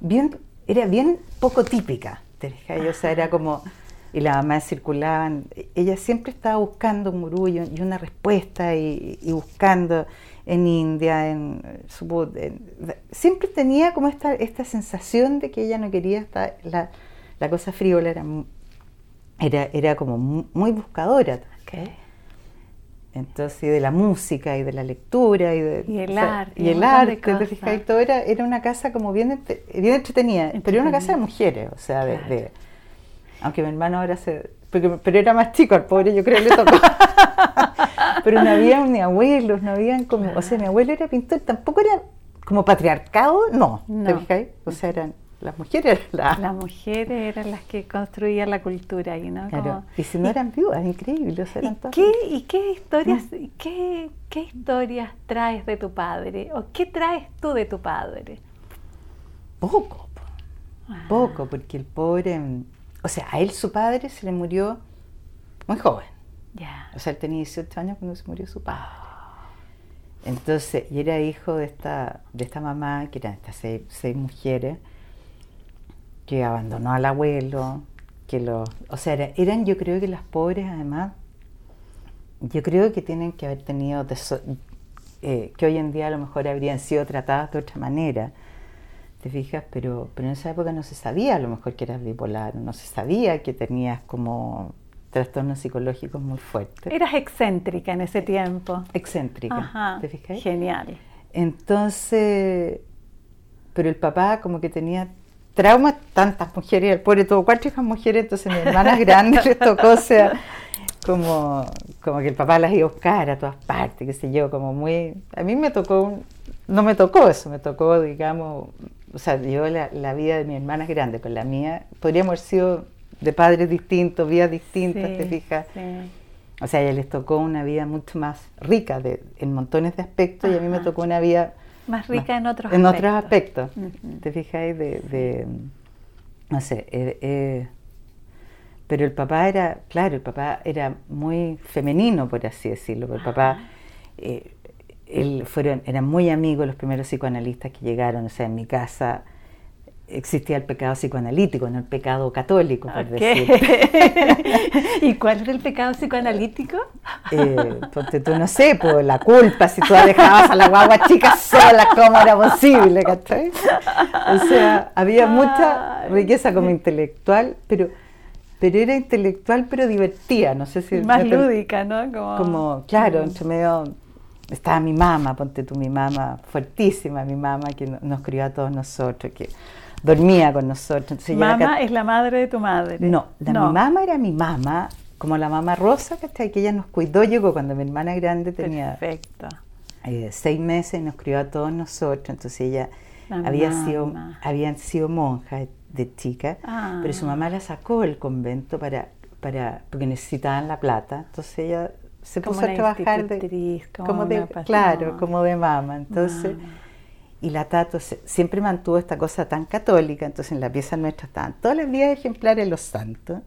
S3: bien, era bien poco típica, o sea, era como, y la mamá circulaban, ella siempre estaba buscando un murullo y una respuesta y, y buscando, en India, en, siempre tenía como esta, esta sensación de que ella no quería estar, la, la cosa frívola era, era, era como muy, buscadora. Entonces, de la música y de la lectura y, de,
S2: y el arte.
S3: Y el arte, y todo era, era, una casa como bien, bien entretenida, pero era una casa de mujeres, o sea, de, aunque mi hermano ahora se... pero era más chico, al pobre yo creo que le tocó. (laughs) pero no había ni abuelos, no habían como, o sea, mi abuelo era pintor, tampoco era como patriarcado, no, ¿te fijáis? O sea, eran las mujeres
S2: eran las... mujeres eran las que construían la cultura ahí, ¿no?
S3: Claro. y si no eran viudas, increíble.
S2: ¿y, qué, ¿Y qué historias, ¿Mm? qué, qué historias traes de tu padre? ¿O qué traes tú de tu padre?
S3: Poco, ah. poco, porque el pobre, o sea, a él su padre se le murió muy joven.
S2: Ya.
S3: O sea, él tenía 18 años cuando se murió su padre. Entonces, y era hijo de esta, de esta mamá, que eran estas seis mujeres, que abandonó al abuelo, que los, o sea, eran yo creo que las pobres además, yo creo que tienen que haber tenido, eh, que hoy en día a lo mejor habrían sido tratadas de otra manera, ¿te fijas? Pero, pero en esa época no se sabía a lo mejor que eras bipolar, no se sabía que tenías como trastornos psicológicos muy fuertes.
S2: Eras excéntrica en ese tiempo.
S3: Excéntrica, ¿te fijas?
S2: Genial.
S3: Entonces, pero el papá como que tenía traumas, tantas mujeres, el pobre tuvo cuatro hijas mujeres, entonces mi hermana grande (laughs) les tocó, o sea, como, como que el papá las iba a buscar a todas partes, qué sé yo, como muy... A mí me tocó, no me tocó eso, me tocó, digamos, o sea, yo la, la vida de mi hermana es grande, pero la mía podríamos haber sido de padres distintos, vidas distintas, ¿te fijas? O sea, a ella les tocó una vida mucho más rica de, en montones de aspectos y a mí me tocó una vida
S2: más rica en otros
S3: en aspectos. otros aspectos. ¿Te fijáis? De, de, no sé, eh, eh, pero el papá era, claro, el papá era muy femenino, por así decirlo. El papá, eh, él fueron, eran muy amigos los primeros psicoanalistas que llegaron, o sea, en mi casa existía el pecado psicoanalítico, no el pecado católico, por decir. (laughs)
S2: ¿Y cuál era el pecado psicoanalítico?
S3: Eh, porque tú no sé, por la culpa, si tú dejabas a la guagua chica sola, ¿cómo era posible? ¿cachai? O sea, había mucha riqueza como intelectual, pero pero era intelectual pero divertida, no sé si...
S2: Más lúdica, ¿no?
S3: Como, claro, entre medio... Estaba mi mamá, ponte tú, mi mamá, fuertísima, mi mamá que nos crió a todos nosotros, que dormía con nosotros.
S2: ¿Mamá es la madre de tu madre?
S3: No, mi mamá era mi mamá, como la mamá Rosa, que ella nos cuidó, llegó cuando mi hermana grande tenía
S2: Perfecto.
S3: Eh, seis meses y nos crió a todos nosotros, entonces ella había sido, habían sido monja de chica, ah. pero su mamá la sacó del convento para, para, porque necesitaban la plata, entonces ella se puso a trabajar de, como, de, claro, como de mamá, entonces... Y la Tato siempre mantuvo esta cosa tan católica, entonces en la pieza nuestra estaban todas las días ejemplares de los santos.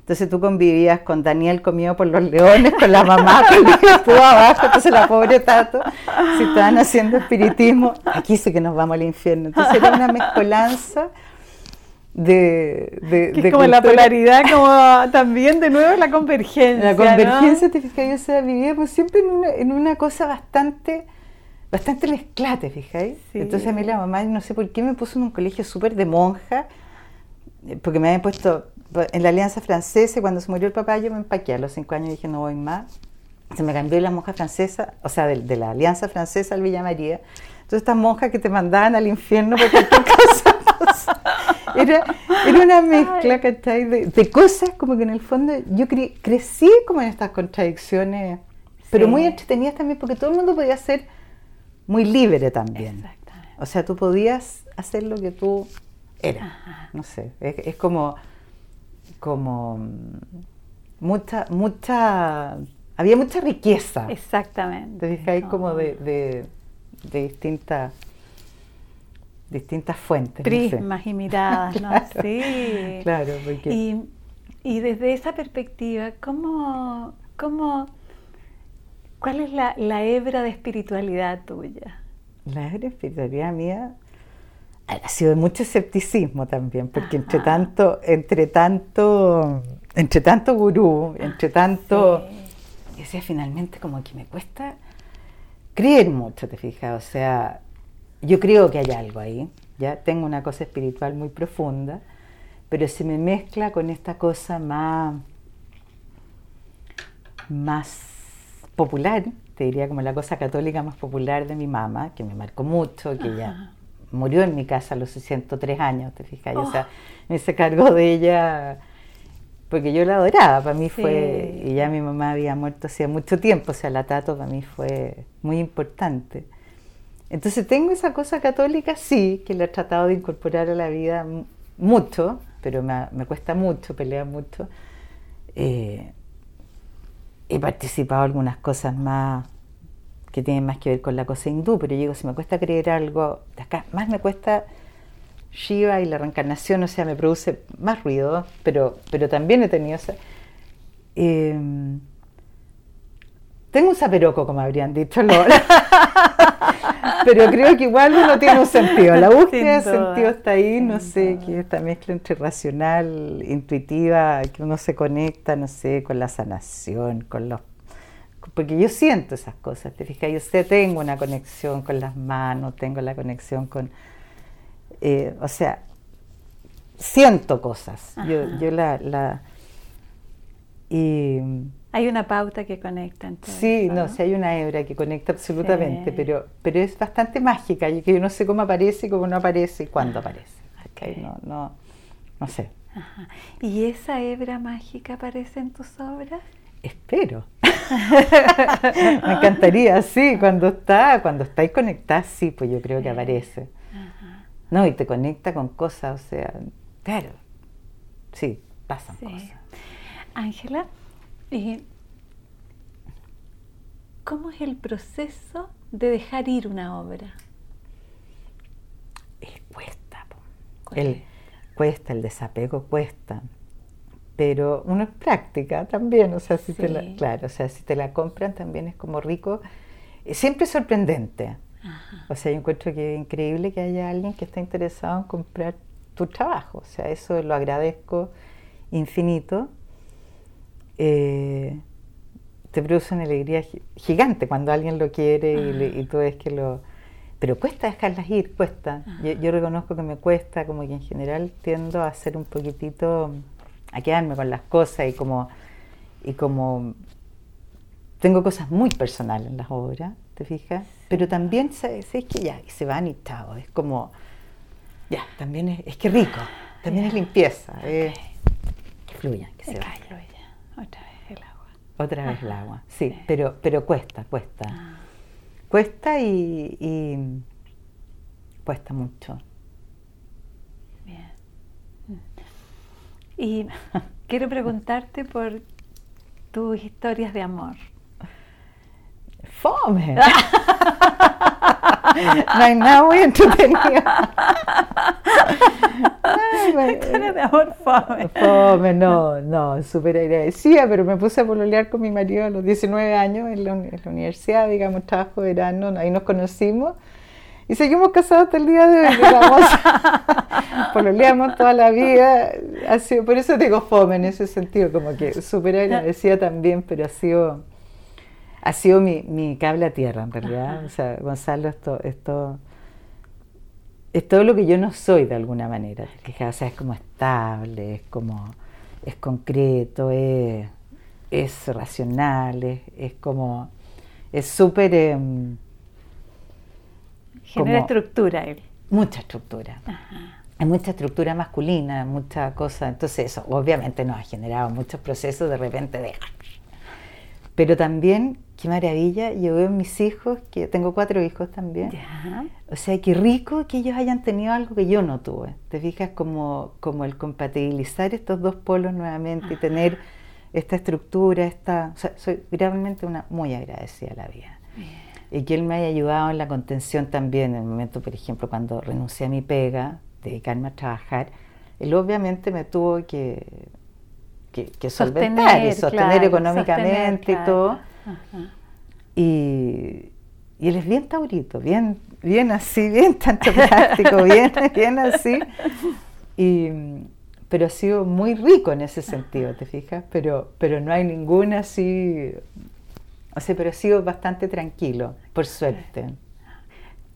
S3: Entonces tú convivías con Daniel comido por los leones, con la mamá (laughs) con el abajo, entonces la pobre Tato, si estaban haciendo espiritismo, aquí sí que nos vamos al infierno. Entonces era una mezcolanza de,
S2: de, como la polaridad, como también de nuevo la convergencia.
S3: La convergencia, te fijas, o sea, vivíamos siempre en una, en una cosa bastante bastante mezclate, fijáis. Entonces a mí la mamá, no sé por qué, me puso en un colegio súper de monja, eh, porque me habían puesto en la Alianza Francesa y cuando se murió el papá yo me empaqué a los cinco años y dije no voy más. Se me cambió la monja francesa, o sea, de, la Alianza Francesa al Villa María. Entonces estas monjas que te mandaban al infierno por cualquier (laughs) cosa. era, era, una mezcla, ¿cachai? De, de, cosas como que en el fondo yo crecí como en estas contradicciones, pero muy entretenidas también porque todo el mundo podía hacer muy libre también. O sea, tú podías hacer lo que tú eras. No sé, es, como, como mm, mucha, mucha, había mucha riqueza.
S2: Exactamente.
S3: Te como de, de, distintas distintas fuentes.
S2: Prismas y miradas, ¿no? (laughs) sí.
S3: Claro, porque...
S2: Y, y desde esa perspectiva, ¿cómo, cómo ¿Cuál es la, hebra de espiritualidad tuya?
S3: La hebra de espiritualidad mía ha sido de mucho escepticismo también, porque entre tanto, entre tanto, entre tanto gurú, entre tanto, sí. decía finalmente como que me cuesta creer mucho, te fijas, o sea, yo creo que hay algo ahí, ya tengo una cosa espiritual muy profunda, pero se me mezcla con esta cosa más, más popular, te diría como la cosa católica más popular de mi mamá, que me marcó mucho, que ella murió en mi casa a los 63 años, te fijas, o sea, oh. me hice cargo de ella porque yo la adoraba, para mí fue, y ya mi mamá había muerto hacía mucho tiempo, o sea, la Tato para mí fue muy importante. Entonces tengo esa cosa católica, sí, que la he tratado de incorporar a la vida mucho, pero me, me cuesta mucho, pelea mucho. Eh, he participado en algunas cosas más que tienen más que ver con la cosa hindú, pero yo digo, si me cuesta creer algo acá, más me cuesta Shiva y la reencarnación, o sea, me produce más ruido, pero, pero también he tenido... Eh, tengo un zaperoco, como habrían dicho, (laughs) pero creo que igual uno (laughs) tiene un sentido. La búsqueda de sentido está ahí, no sé, que esta mezcla entre racional, intuitiva, que uno se conecta, no sé, con la sanación, con los porque yo siento esas cosas, te fijas, yo sé, tengo una conexión con las manos, tengo la conexión con, eh, o sea, siento cosas. Yo, yo la, la
S2: y, hay una pauta que conecta.
S3: sí, no, sí hay una hebra que conecta absolutamente, pero, pero es bastante mágica, y que yo no sé cómo aparece, cómo no aparece y cuándo aparece. No, no, no sé.
S2: ¿Y esa hebra mágica aparece en tus obras?
S3: Espero. (laughs) Me encantaría, sí, cuando está, cuando estáis conectadas, sí, pues yo creo que aparece. No, y te conecta con cosas, o sea, claro, sí, pasan cosas.
S2: Ángela, ¿cómo es el proceso de dejar ir una obra?
S3: cuesta, el, cuesta, el desapego cuesta. Pero uno es práctica también, o sea, si te la, claro, o sea, si te la compran también es como rico, siempre es sorprendente. O sea, yo encuentro que es increíble que haya alguien que esté interesado en comprar tu trabajo, o sea, eso lo agradezco infinito. Eh, te produce una alegría gigante cuando alguien lo quiere y, tú ves que lo... Pero cuesta dejarlas ir, cuesta. Yo, yo, reconozco que me cuesta, como que en general tiendo a ser un poquitito a quedarme con las cosas y como, y como tengo cosas muy personales en las obras, ¿te fijas? Pero también es que ya, y se van y chao, es como, ya, también es, es que rico, también es limpieza, que fluya, que se vaya.
S2: Otra vez el agua.
S3: Otra vez el agua, sí, Pero, pero cuesta, cuesta. Ah. Cuesta y cuesta mucho.
S2: Y (laughs) quiero preguntarte por tus historias de amor.
S3: Fome. no hay nada muy entretenido.
S2: Historias de amor fome.
S3: Fome, no, no, súper agradecida, pero me puse a pololear con mi marido a los 19 años en la, en la universidad, digamos, trabajo de verano, ahí nos conocimos y seguimos casados hasta el día de hoy, digamos. (laughs) Pololeamos toda la vida. Ha sido, por eso digo fome en ese sentido, como que súper agradecida también, pero ha sido, ha sido mi, mi cable a tierra, en realidad. O sea, Gonzalo, esto, esto es todo lo que yo no soy de alguna manera. O sea, es como estable, es como, es concreto, es, es racional, es, como, es súper... Em,
S2: Genera estructura él.
S3: Mucha estructura. Hay mucha estructura masculina, mucha cosa. Entonces eso obviamente nos ha generado muchos procesos de repente de... Pero también, qué maravilla, yo veo en mis hijos, que tengo cuatro hijos también. O sea, qué rico que ellos hayan tenido algo que yo no tuve. Te fijas como, como el compatibilizar estos dos polos nuevamente y tener esta estructura, esta... O sea, soy realmente una muy agradecida a la vida. Y que él me haya ayudado en la contención también, en el momento, por ejemplo, cuando renuncié a mi pega, dedicarme a trabajar, él obviamente me tuvo que, que, solventar y sostener económicamente y todo. Y, y, él es bien taurito, bien, bien así, (laughs) bien tanto práctico, bien, bien así. Y, pero ha sido muy rico en ese sentido, ¿te fijas? Pero, pero no hay ninguna así o sea, pero ha sido bastante tranquilo, por suerte.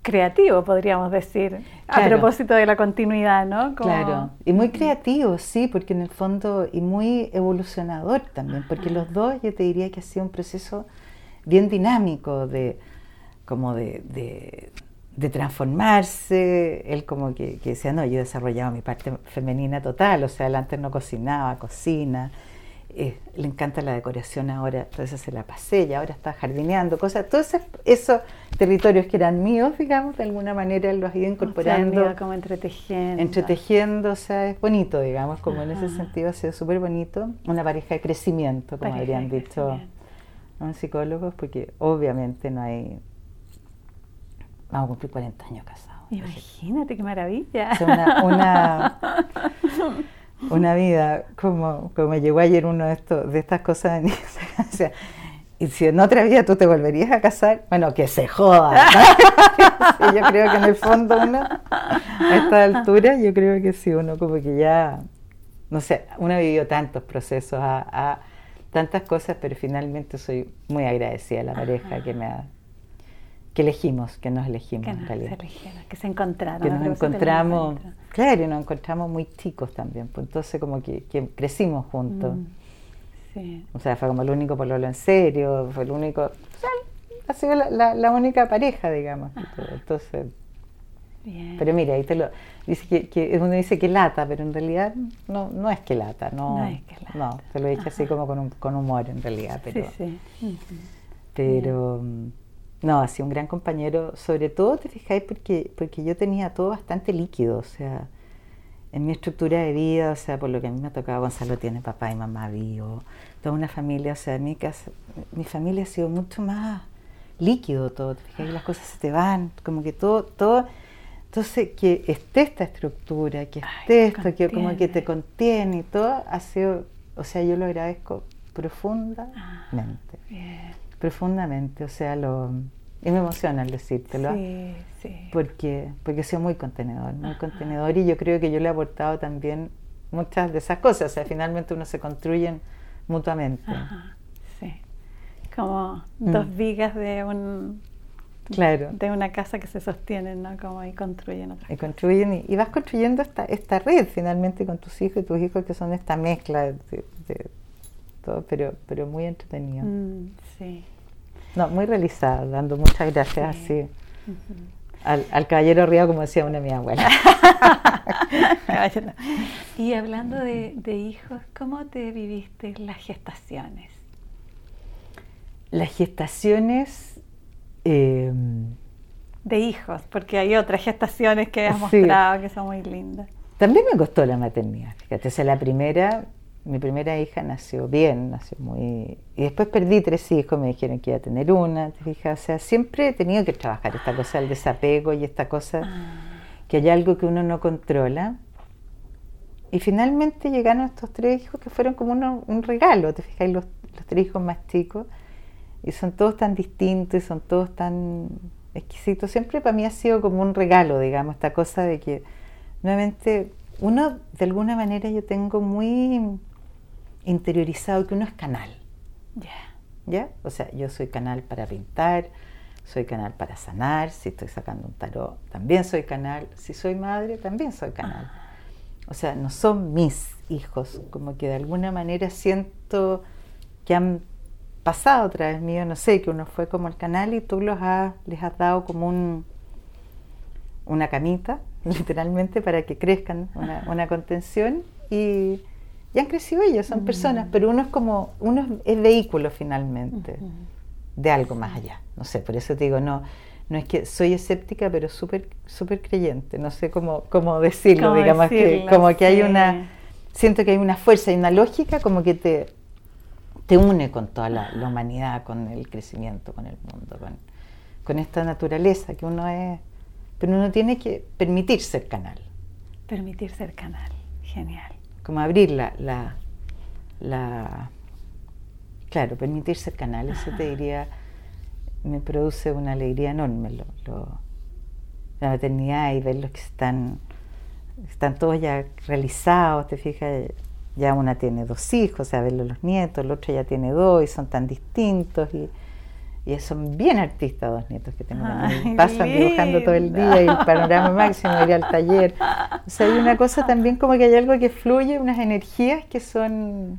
S2: Creativo, podríamos decir, a propósito de la continuidad, ¿no?
S3: Claro, y muy creativo, sí, porque en el fondo, y muy evolucionador también, porque los dos yo te diría que ha sido un proceso bien dinámico de como de, transformarse, él como que, decía, no, yo he desarrollado mi parte femenina total, o sea, él antes no cocinaba, cocina, eh, le encanta la decoración ahora, entonces se la pasé y ahora está jardineando, cosas, todos esos, territorios que eran míos, digamos, de alguna manera los ha ido incorporando.
S2: O sea, como entretejiendo.
S3: Entretejiendo, o sea, es bonito, digamos, como en ese sentido ha sido súper bonito. Una pareja de crecimiento, como habrían dicho los psicólogos, porque obviamente no hay... Vamos a cumplir 40 años casados.
S2: Imagínate qué maravilla.
S3: una (laughs) una vida como, como me llegó ayer uno de estos de estas cosas o sea, y si en otra vida tú te volverías a casar bueno que se joda (laughs) yo creo que en el fondo uno a esta altura yo creo que sí uno como que ya no sé uno ha vivido tantos procesos a, tantas cosas pero finalmente soy muy agradecida a la pareja que me ha que elegimos, que nos elegimos
S2: que
S3: en realidad.
S2: que se encontraron.
S3: Que nos encontramos, claro, y nos encontramos muy chicos también, pues entonces como que, crecimos juntos. Mm, sí. O sea, fue como el único pololo en serio, fue el único, o sea, ha sido la, única pareja, digamos. Entonces, Bien. pero mira, ahí te lo dice que, que, uno dice que lata, pero en realidad no, no es que lata, no, no es que lata. No, te lo he dicho así como con, con humor en realidad, pero, sí, sí. pero no, ha sido un gran compañero, sobre todo, te fijáis, porque, porque yo tenía todo bastante líquido, o sea, en mi estructura de vida, o sea, por lo que a mí me ha tocado, Gonzalo tiene papá y mamá vivo, toda una familia, o sea, mi, casa, mi familia ha sido mucho más líquido todo, te fijáis, las cosas se te van, como que todo, todo, entonces que esté esta estructura, que esté esto, que como que te contiene y todo, ha sido, o sea, yo lo agradezco profundamente. Ah, profundamente, o sea, lo, y me emociona al decírtelo, sí, sí. Porque, porque sido muy contenedor, muy contenedor y yo creo que yo le he aportado también muchas de esas cosas, o sea, finalmente uno se construyen mutuamente.
S2: sí, como mm. dos vigas de un...
S3: Claro.
S2: De una casa que se sostienen, ¿no? Como y construyen otras
S3: Y construyen y, vas construyendo esta, esta red finalmente con tus hijos y tus hijos que son esta mezcla de, todo, pero, pero muy entretenido. Mm, sí. No, muy realizada, dando muchas gracias así. al, caballero río, como decía una de mis abuelas. (laughs)
S2: y hablando de, hijos, ¿cómo te viviste las gestaciones?
S3: Las gestaciones... Em,
S2: de hijos, porque hay otras gestaciones que has mostrado que son muy lindas.
S3: También me costó la maternidad, fíjate, o la primera mi primera hija nació bien, nació muy... Y después perdí tres hijos, me dijeron que iba a tener una, ¿te fijas? O sea, siempre he tenido que trabajar esta cosa del desapego y esta cosa ah. que hay algo que uno no controla. Y finalmente llegaron estos tres hijos que fueron como un regalo, ¿te fijas? Los, los tres hijos más chicos. Y son todos tan distintos y son todos tan exquisitos. Siempre para mí ha sido como un regalo, digamos, esta cosa de que nuevamente uno, de alguna manera, yo tengo muy interiorizado que uno es canal. Ya. ¿Ya? O sea, yo soy canal para pintar, soy canal para sanar, si estoy sacando un tarot, también soy canal, si soy madre, también soy canal. O sea, no son mis hijos, como que de alguna manera siento que han pasado a través mío, no sé, que uno fue como el canal y tú los has, les has dado como un, una camita, (laughs) literalmente, para que crezcan, una, una contención y ya han crecido ellos, son personas, mm. pero uno es como, uno es vehículo finalmente de algo más allá. No sé, por eso te digo, no, no es que soy escéptica, pero súper súper creyente, no sé cómo, cómo decirlo, digamos, que como que hay una, siento que hay una fuerza y una lógica como que te, te une con toda la, humanidad, con el crecimiento, con el mundo, con, con esta naturaleza que uno es, pero uno tiene que permitir ser canal.
S2: Permitir ser canal, genial
S3: como abrir la, la, claro, permitirse el canal, eso te diría, me produce una alegría enorme, la maternidad y ver los que están, están todos ya realizados, te fijas, ya una tiene dos hijos, o sea, verlo los nietos, el otro ya tiene dos y son tan distintos y y son bien artistas dos nietos que tengo. Pasan dibujando todo el día y el panorama máximo, ir al taller. O sea, hay una cosa también como que hay algo que fluye, unas energías que son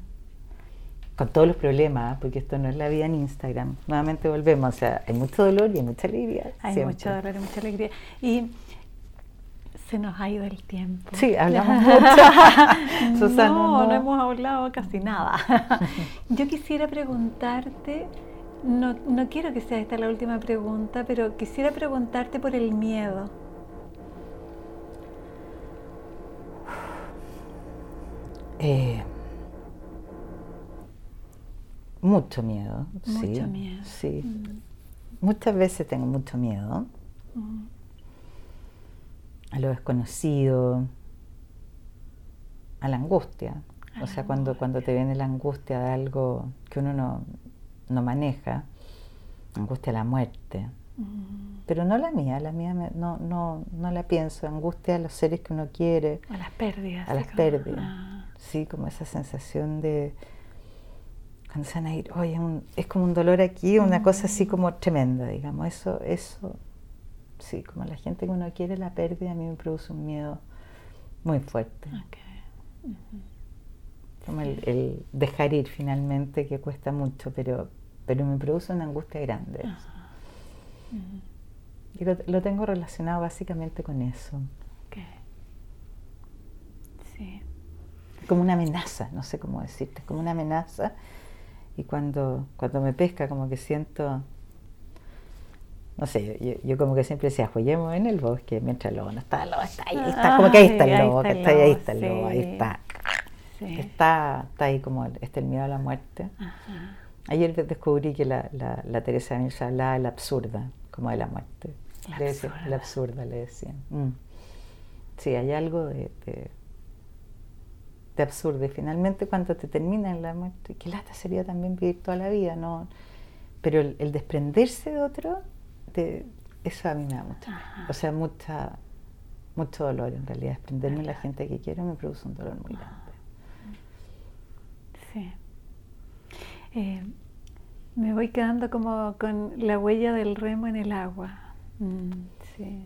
S3: con todos los problemas, ¿ah? porque esto no es la vida en Instagram. Nuevamente volvemos, o sea, hay mucho dolor y hay mucha alegría.
S2: Hay mucho dolor y mucha alegría. Y Se nos ha ido el tiempo.
S3: Sí, hablamos (laughs) mucho. (laughs)
S2: Susana, no, no, hemos hablado casi nada. (laughs) Yo quisiera preguntarte, no, no quiero que sea esta la última pregunta, pero quisiera preguntarte por el miedo.
S3: Eh, mucho miedo.
S2: Mucho miedo.
S3: Sí. Mm. Muchas veces tengo mucho miedo mm. A lo desconocido, a la angustia. o sea, cuando, cuando te viene la angustia de algo que uno no, no maneja, angustia a la muerte. Mm. Pero no la mía, la mía no, no, no la pienso, angustia a los seres que uno quiere.
S2: A las pérdidas.
S3: A las pérdidas. Ah. Sí, como esa sensación de, cuando se van a ir, oye, es como un dolor aquí, una cosa así como tremenda, digamos. Eso, eso, sí, como la gente que uno quiere la pérdida, a mí me produce un miedo muy fuerte. Como el, dejar ir finalmente, que cuesta mucho, pero, pero me produce una angustia grande. Y lo, tengo relacionado básicamente con eso.
S2: Sí.
S3: Como una amenaza, no sé cómo decirte, como una amenaza y cuando, cuando me pesca como que siento, no sé, yo, como que siempre decía, juguemos en el bosque, mientras el lobo no está, el lobo está ahí, está, como que ahí está el lobo, está, ahí está el lobo, ahí está. Está, está ahí como este el miedo a la muerte. Ayer descubrí que la, la, la Teresa de hablaba de la absurda, como de la muerte.
S2: La
S3: le
S2: absurda.
S3: la absurda, le decían. Mm. Sí, hay algo de de absurdo. Y finalmente cuando te termina en la muerte, qué lata sería también vivir toda la vida, ¿no? Pero el, desprenderse de otro, de, eso a mí me da mucho. O sea, mucha, mucho dolor en realidad. Desprenderme de la gente que quiero me produce un dolor muy grande.
S2: Sí. Eh, me voy quedando como con la huella del remo en el agua. Mm, sí.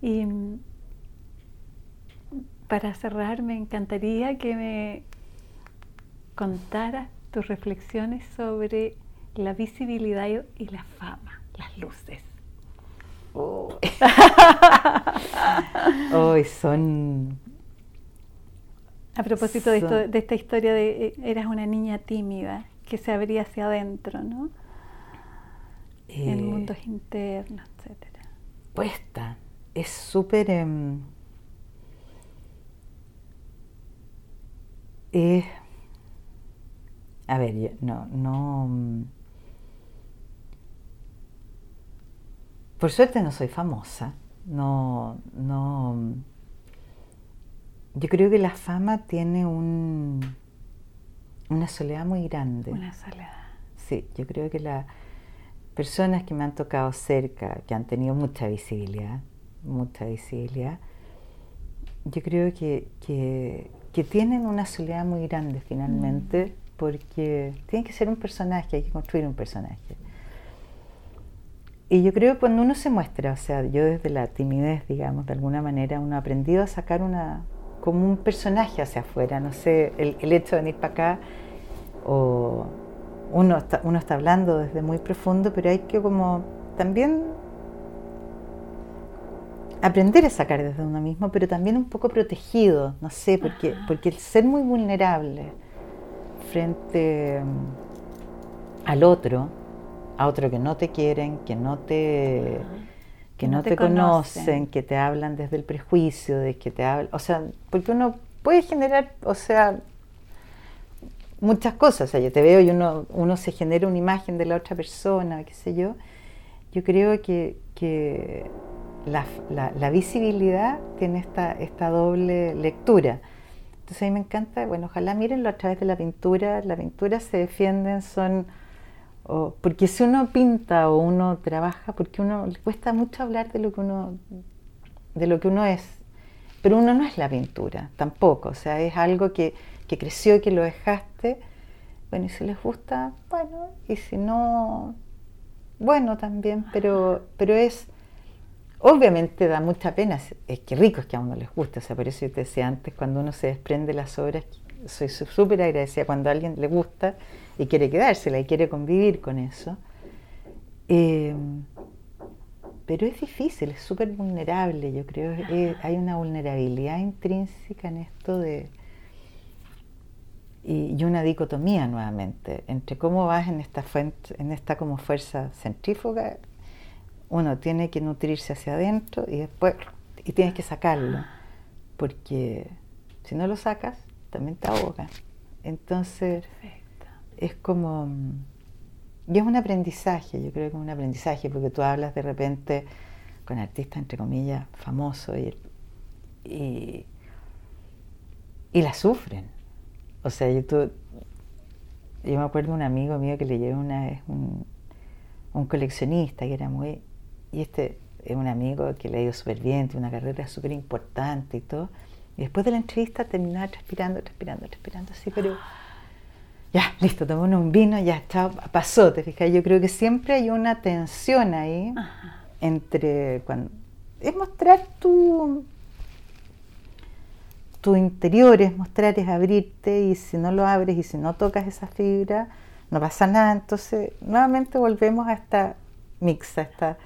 S2: Y para cerrar, me encantaría que me contaras tus reflexiones sobre la visibilidad y la fama, las luces. (laughs)
S3: Hoy son...
S2: A propósito de, esto, de esta historia de eh, eras una niña tímida que se abría hacia adentro, ¿no? en eh, mundos internos, etcétera.
S3: Puesta. Es súper... Em, Eh, a ver, no, no. Por suerte no soy famosa. No, no. Yo creo que la fama tiene un, una soledad muy grande.
S2: Una soledad.
S3: Sí, yo creo que las personas que me han tocado cerca, que han tenido mucha visibilidad, mucha visibilidad, yo creo que, que que tienen una soledad muy grande finalmente, mm. porque tiene que ser un personaje, hay que construir un personaje. Y yo creo que cuando uno se muestra, o sea, yo desde la timidez, digamos, de alguna manera, uno ha aprendido a sacar una, como un personaje hacia afuera, no sé, el, el hecho de venir para acá, o uno está, uno está hablando desde muy profundo, pero hay que como también aprender a sacar desde uno mismo, pero también un poco protegido, no sé, porque, porque el ser muy vulnerable frente mm, al otro, a otro que no te quieren, que no te, que no, te, conocen, que te hablan desde el prejuicio, de que te hablan, o sea, porque uno puede generar, o sea, muchas cosas, o sea, yo te veo y uno, uno se genera una imagen de la otra persona, qué sé yo, yo creo que, que la, visibilidad tiene esta, esta doble lectura. Entonces a mí me encanta, bueno, ojalá mírenlo a través de la pintura, la pintura se defienden, son, porque si uno pinta o uno trabaja, porque uno le cuesta mucho hablar de lo que uno, de lo que uno es, pero uno no es la pintura, tampoco, o sea, es algo que, que creció, que lo dejaste, bueno, y si les gusta, bueno, y si no, bueno también, pero, pero es Obviamente da mucha pena, es que rico es que a uno les gusta, o sea, por eso yo te decía antes, cuando uno se desprende de las obras, soy súper agradecida cuando a alguien le gusta y quiere quedársela y quiere convivir con eso. Eh, pero es difícil, es súper vulnerable, yo creo. Eh, hay una vulnerabilidad intrínseca en esto de... Y, y, una dicotomía nuevamente entre cómo vas en esta, fuente, en esta como fuerza centrífuga. Uno tiene que nutrirse hacia adentro y después y tienes que sacarlo, porque si no lo sacas, también te ahoga. Entonces, es como y es un aprendizaje, yo creo que es un aprendizaje, porque tú hablas de repente con artistas, entre comillas, famosos y, y, la sufren. O sea, yo, yo me acuerdo de un amigo mío que le llevé una vez un, un coleccionista que era muy... Y este es un amigo que le ha ido súper bien, tiene una carrera súper importante y todo. Y después de la entrevista terminaba transpirando, transpirando, transpirando así, pero ya, listo, tomamos un vino, ya está, pasó, te fijas, yo creo que siempre hay una tensión ahí entre cuando es mostrar tu tu interior, es mostrar, es abrirte y si no lo abres y si no tocas esa fibra, no pasa nada. Entonces, nuevamente volvemos a esta mixa, a esta,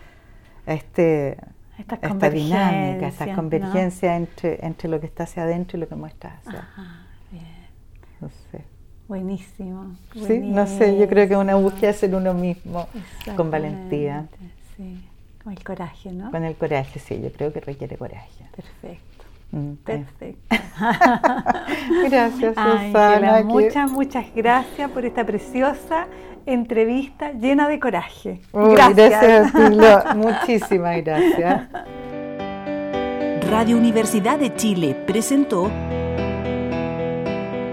S3: este, esta, dinámica, esta convergencia entre, entre lo que está hacia adentro y lo que muestras hacia.
S2: Ajá, No sé. Buenísimo,
S3: Sí, no sé, yo creo que es una búsqueda ser uno mismo, con valentía.
S2: Sí, con el coraje, ¿no?
S3: Con el coraje, sí, yo creo que requiere coraje.
S2: Perfecto. Mm, Perfecto. (laughs)
S3: gracias, Susana.
S2: muchas, muchas gracias por esta preciosa entrevista llena de coraje. gracias.
S3: gracias Muchísimas gracias. (laughs)
S1: Radio Universidad de Chile presentó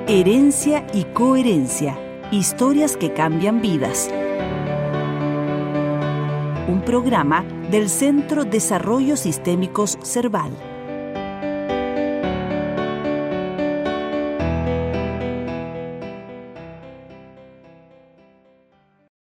S1: Herencia y coherencia. Historias que cambian vidas. Un programa del Centro Desarrollo Sistémicos Cerval.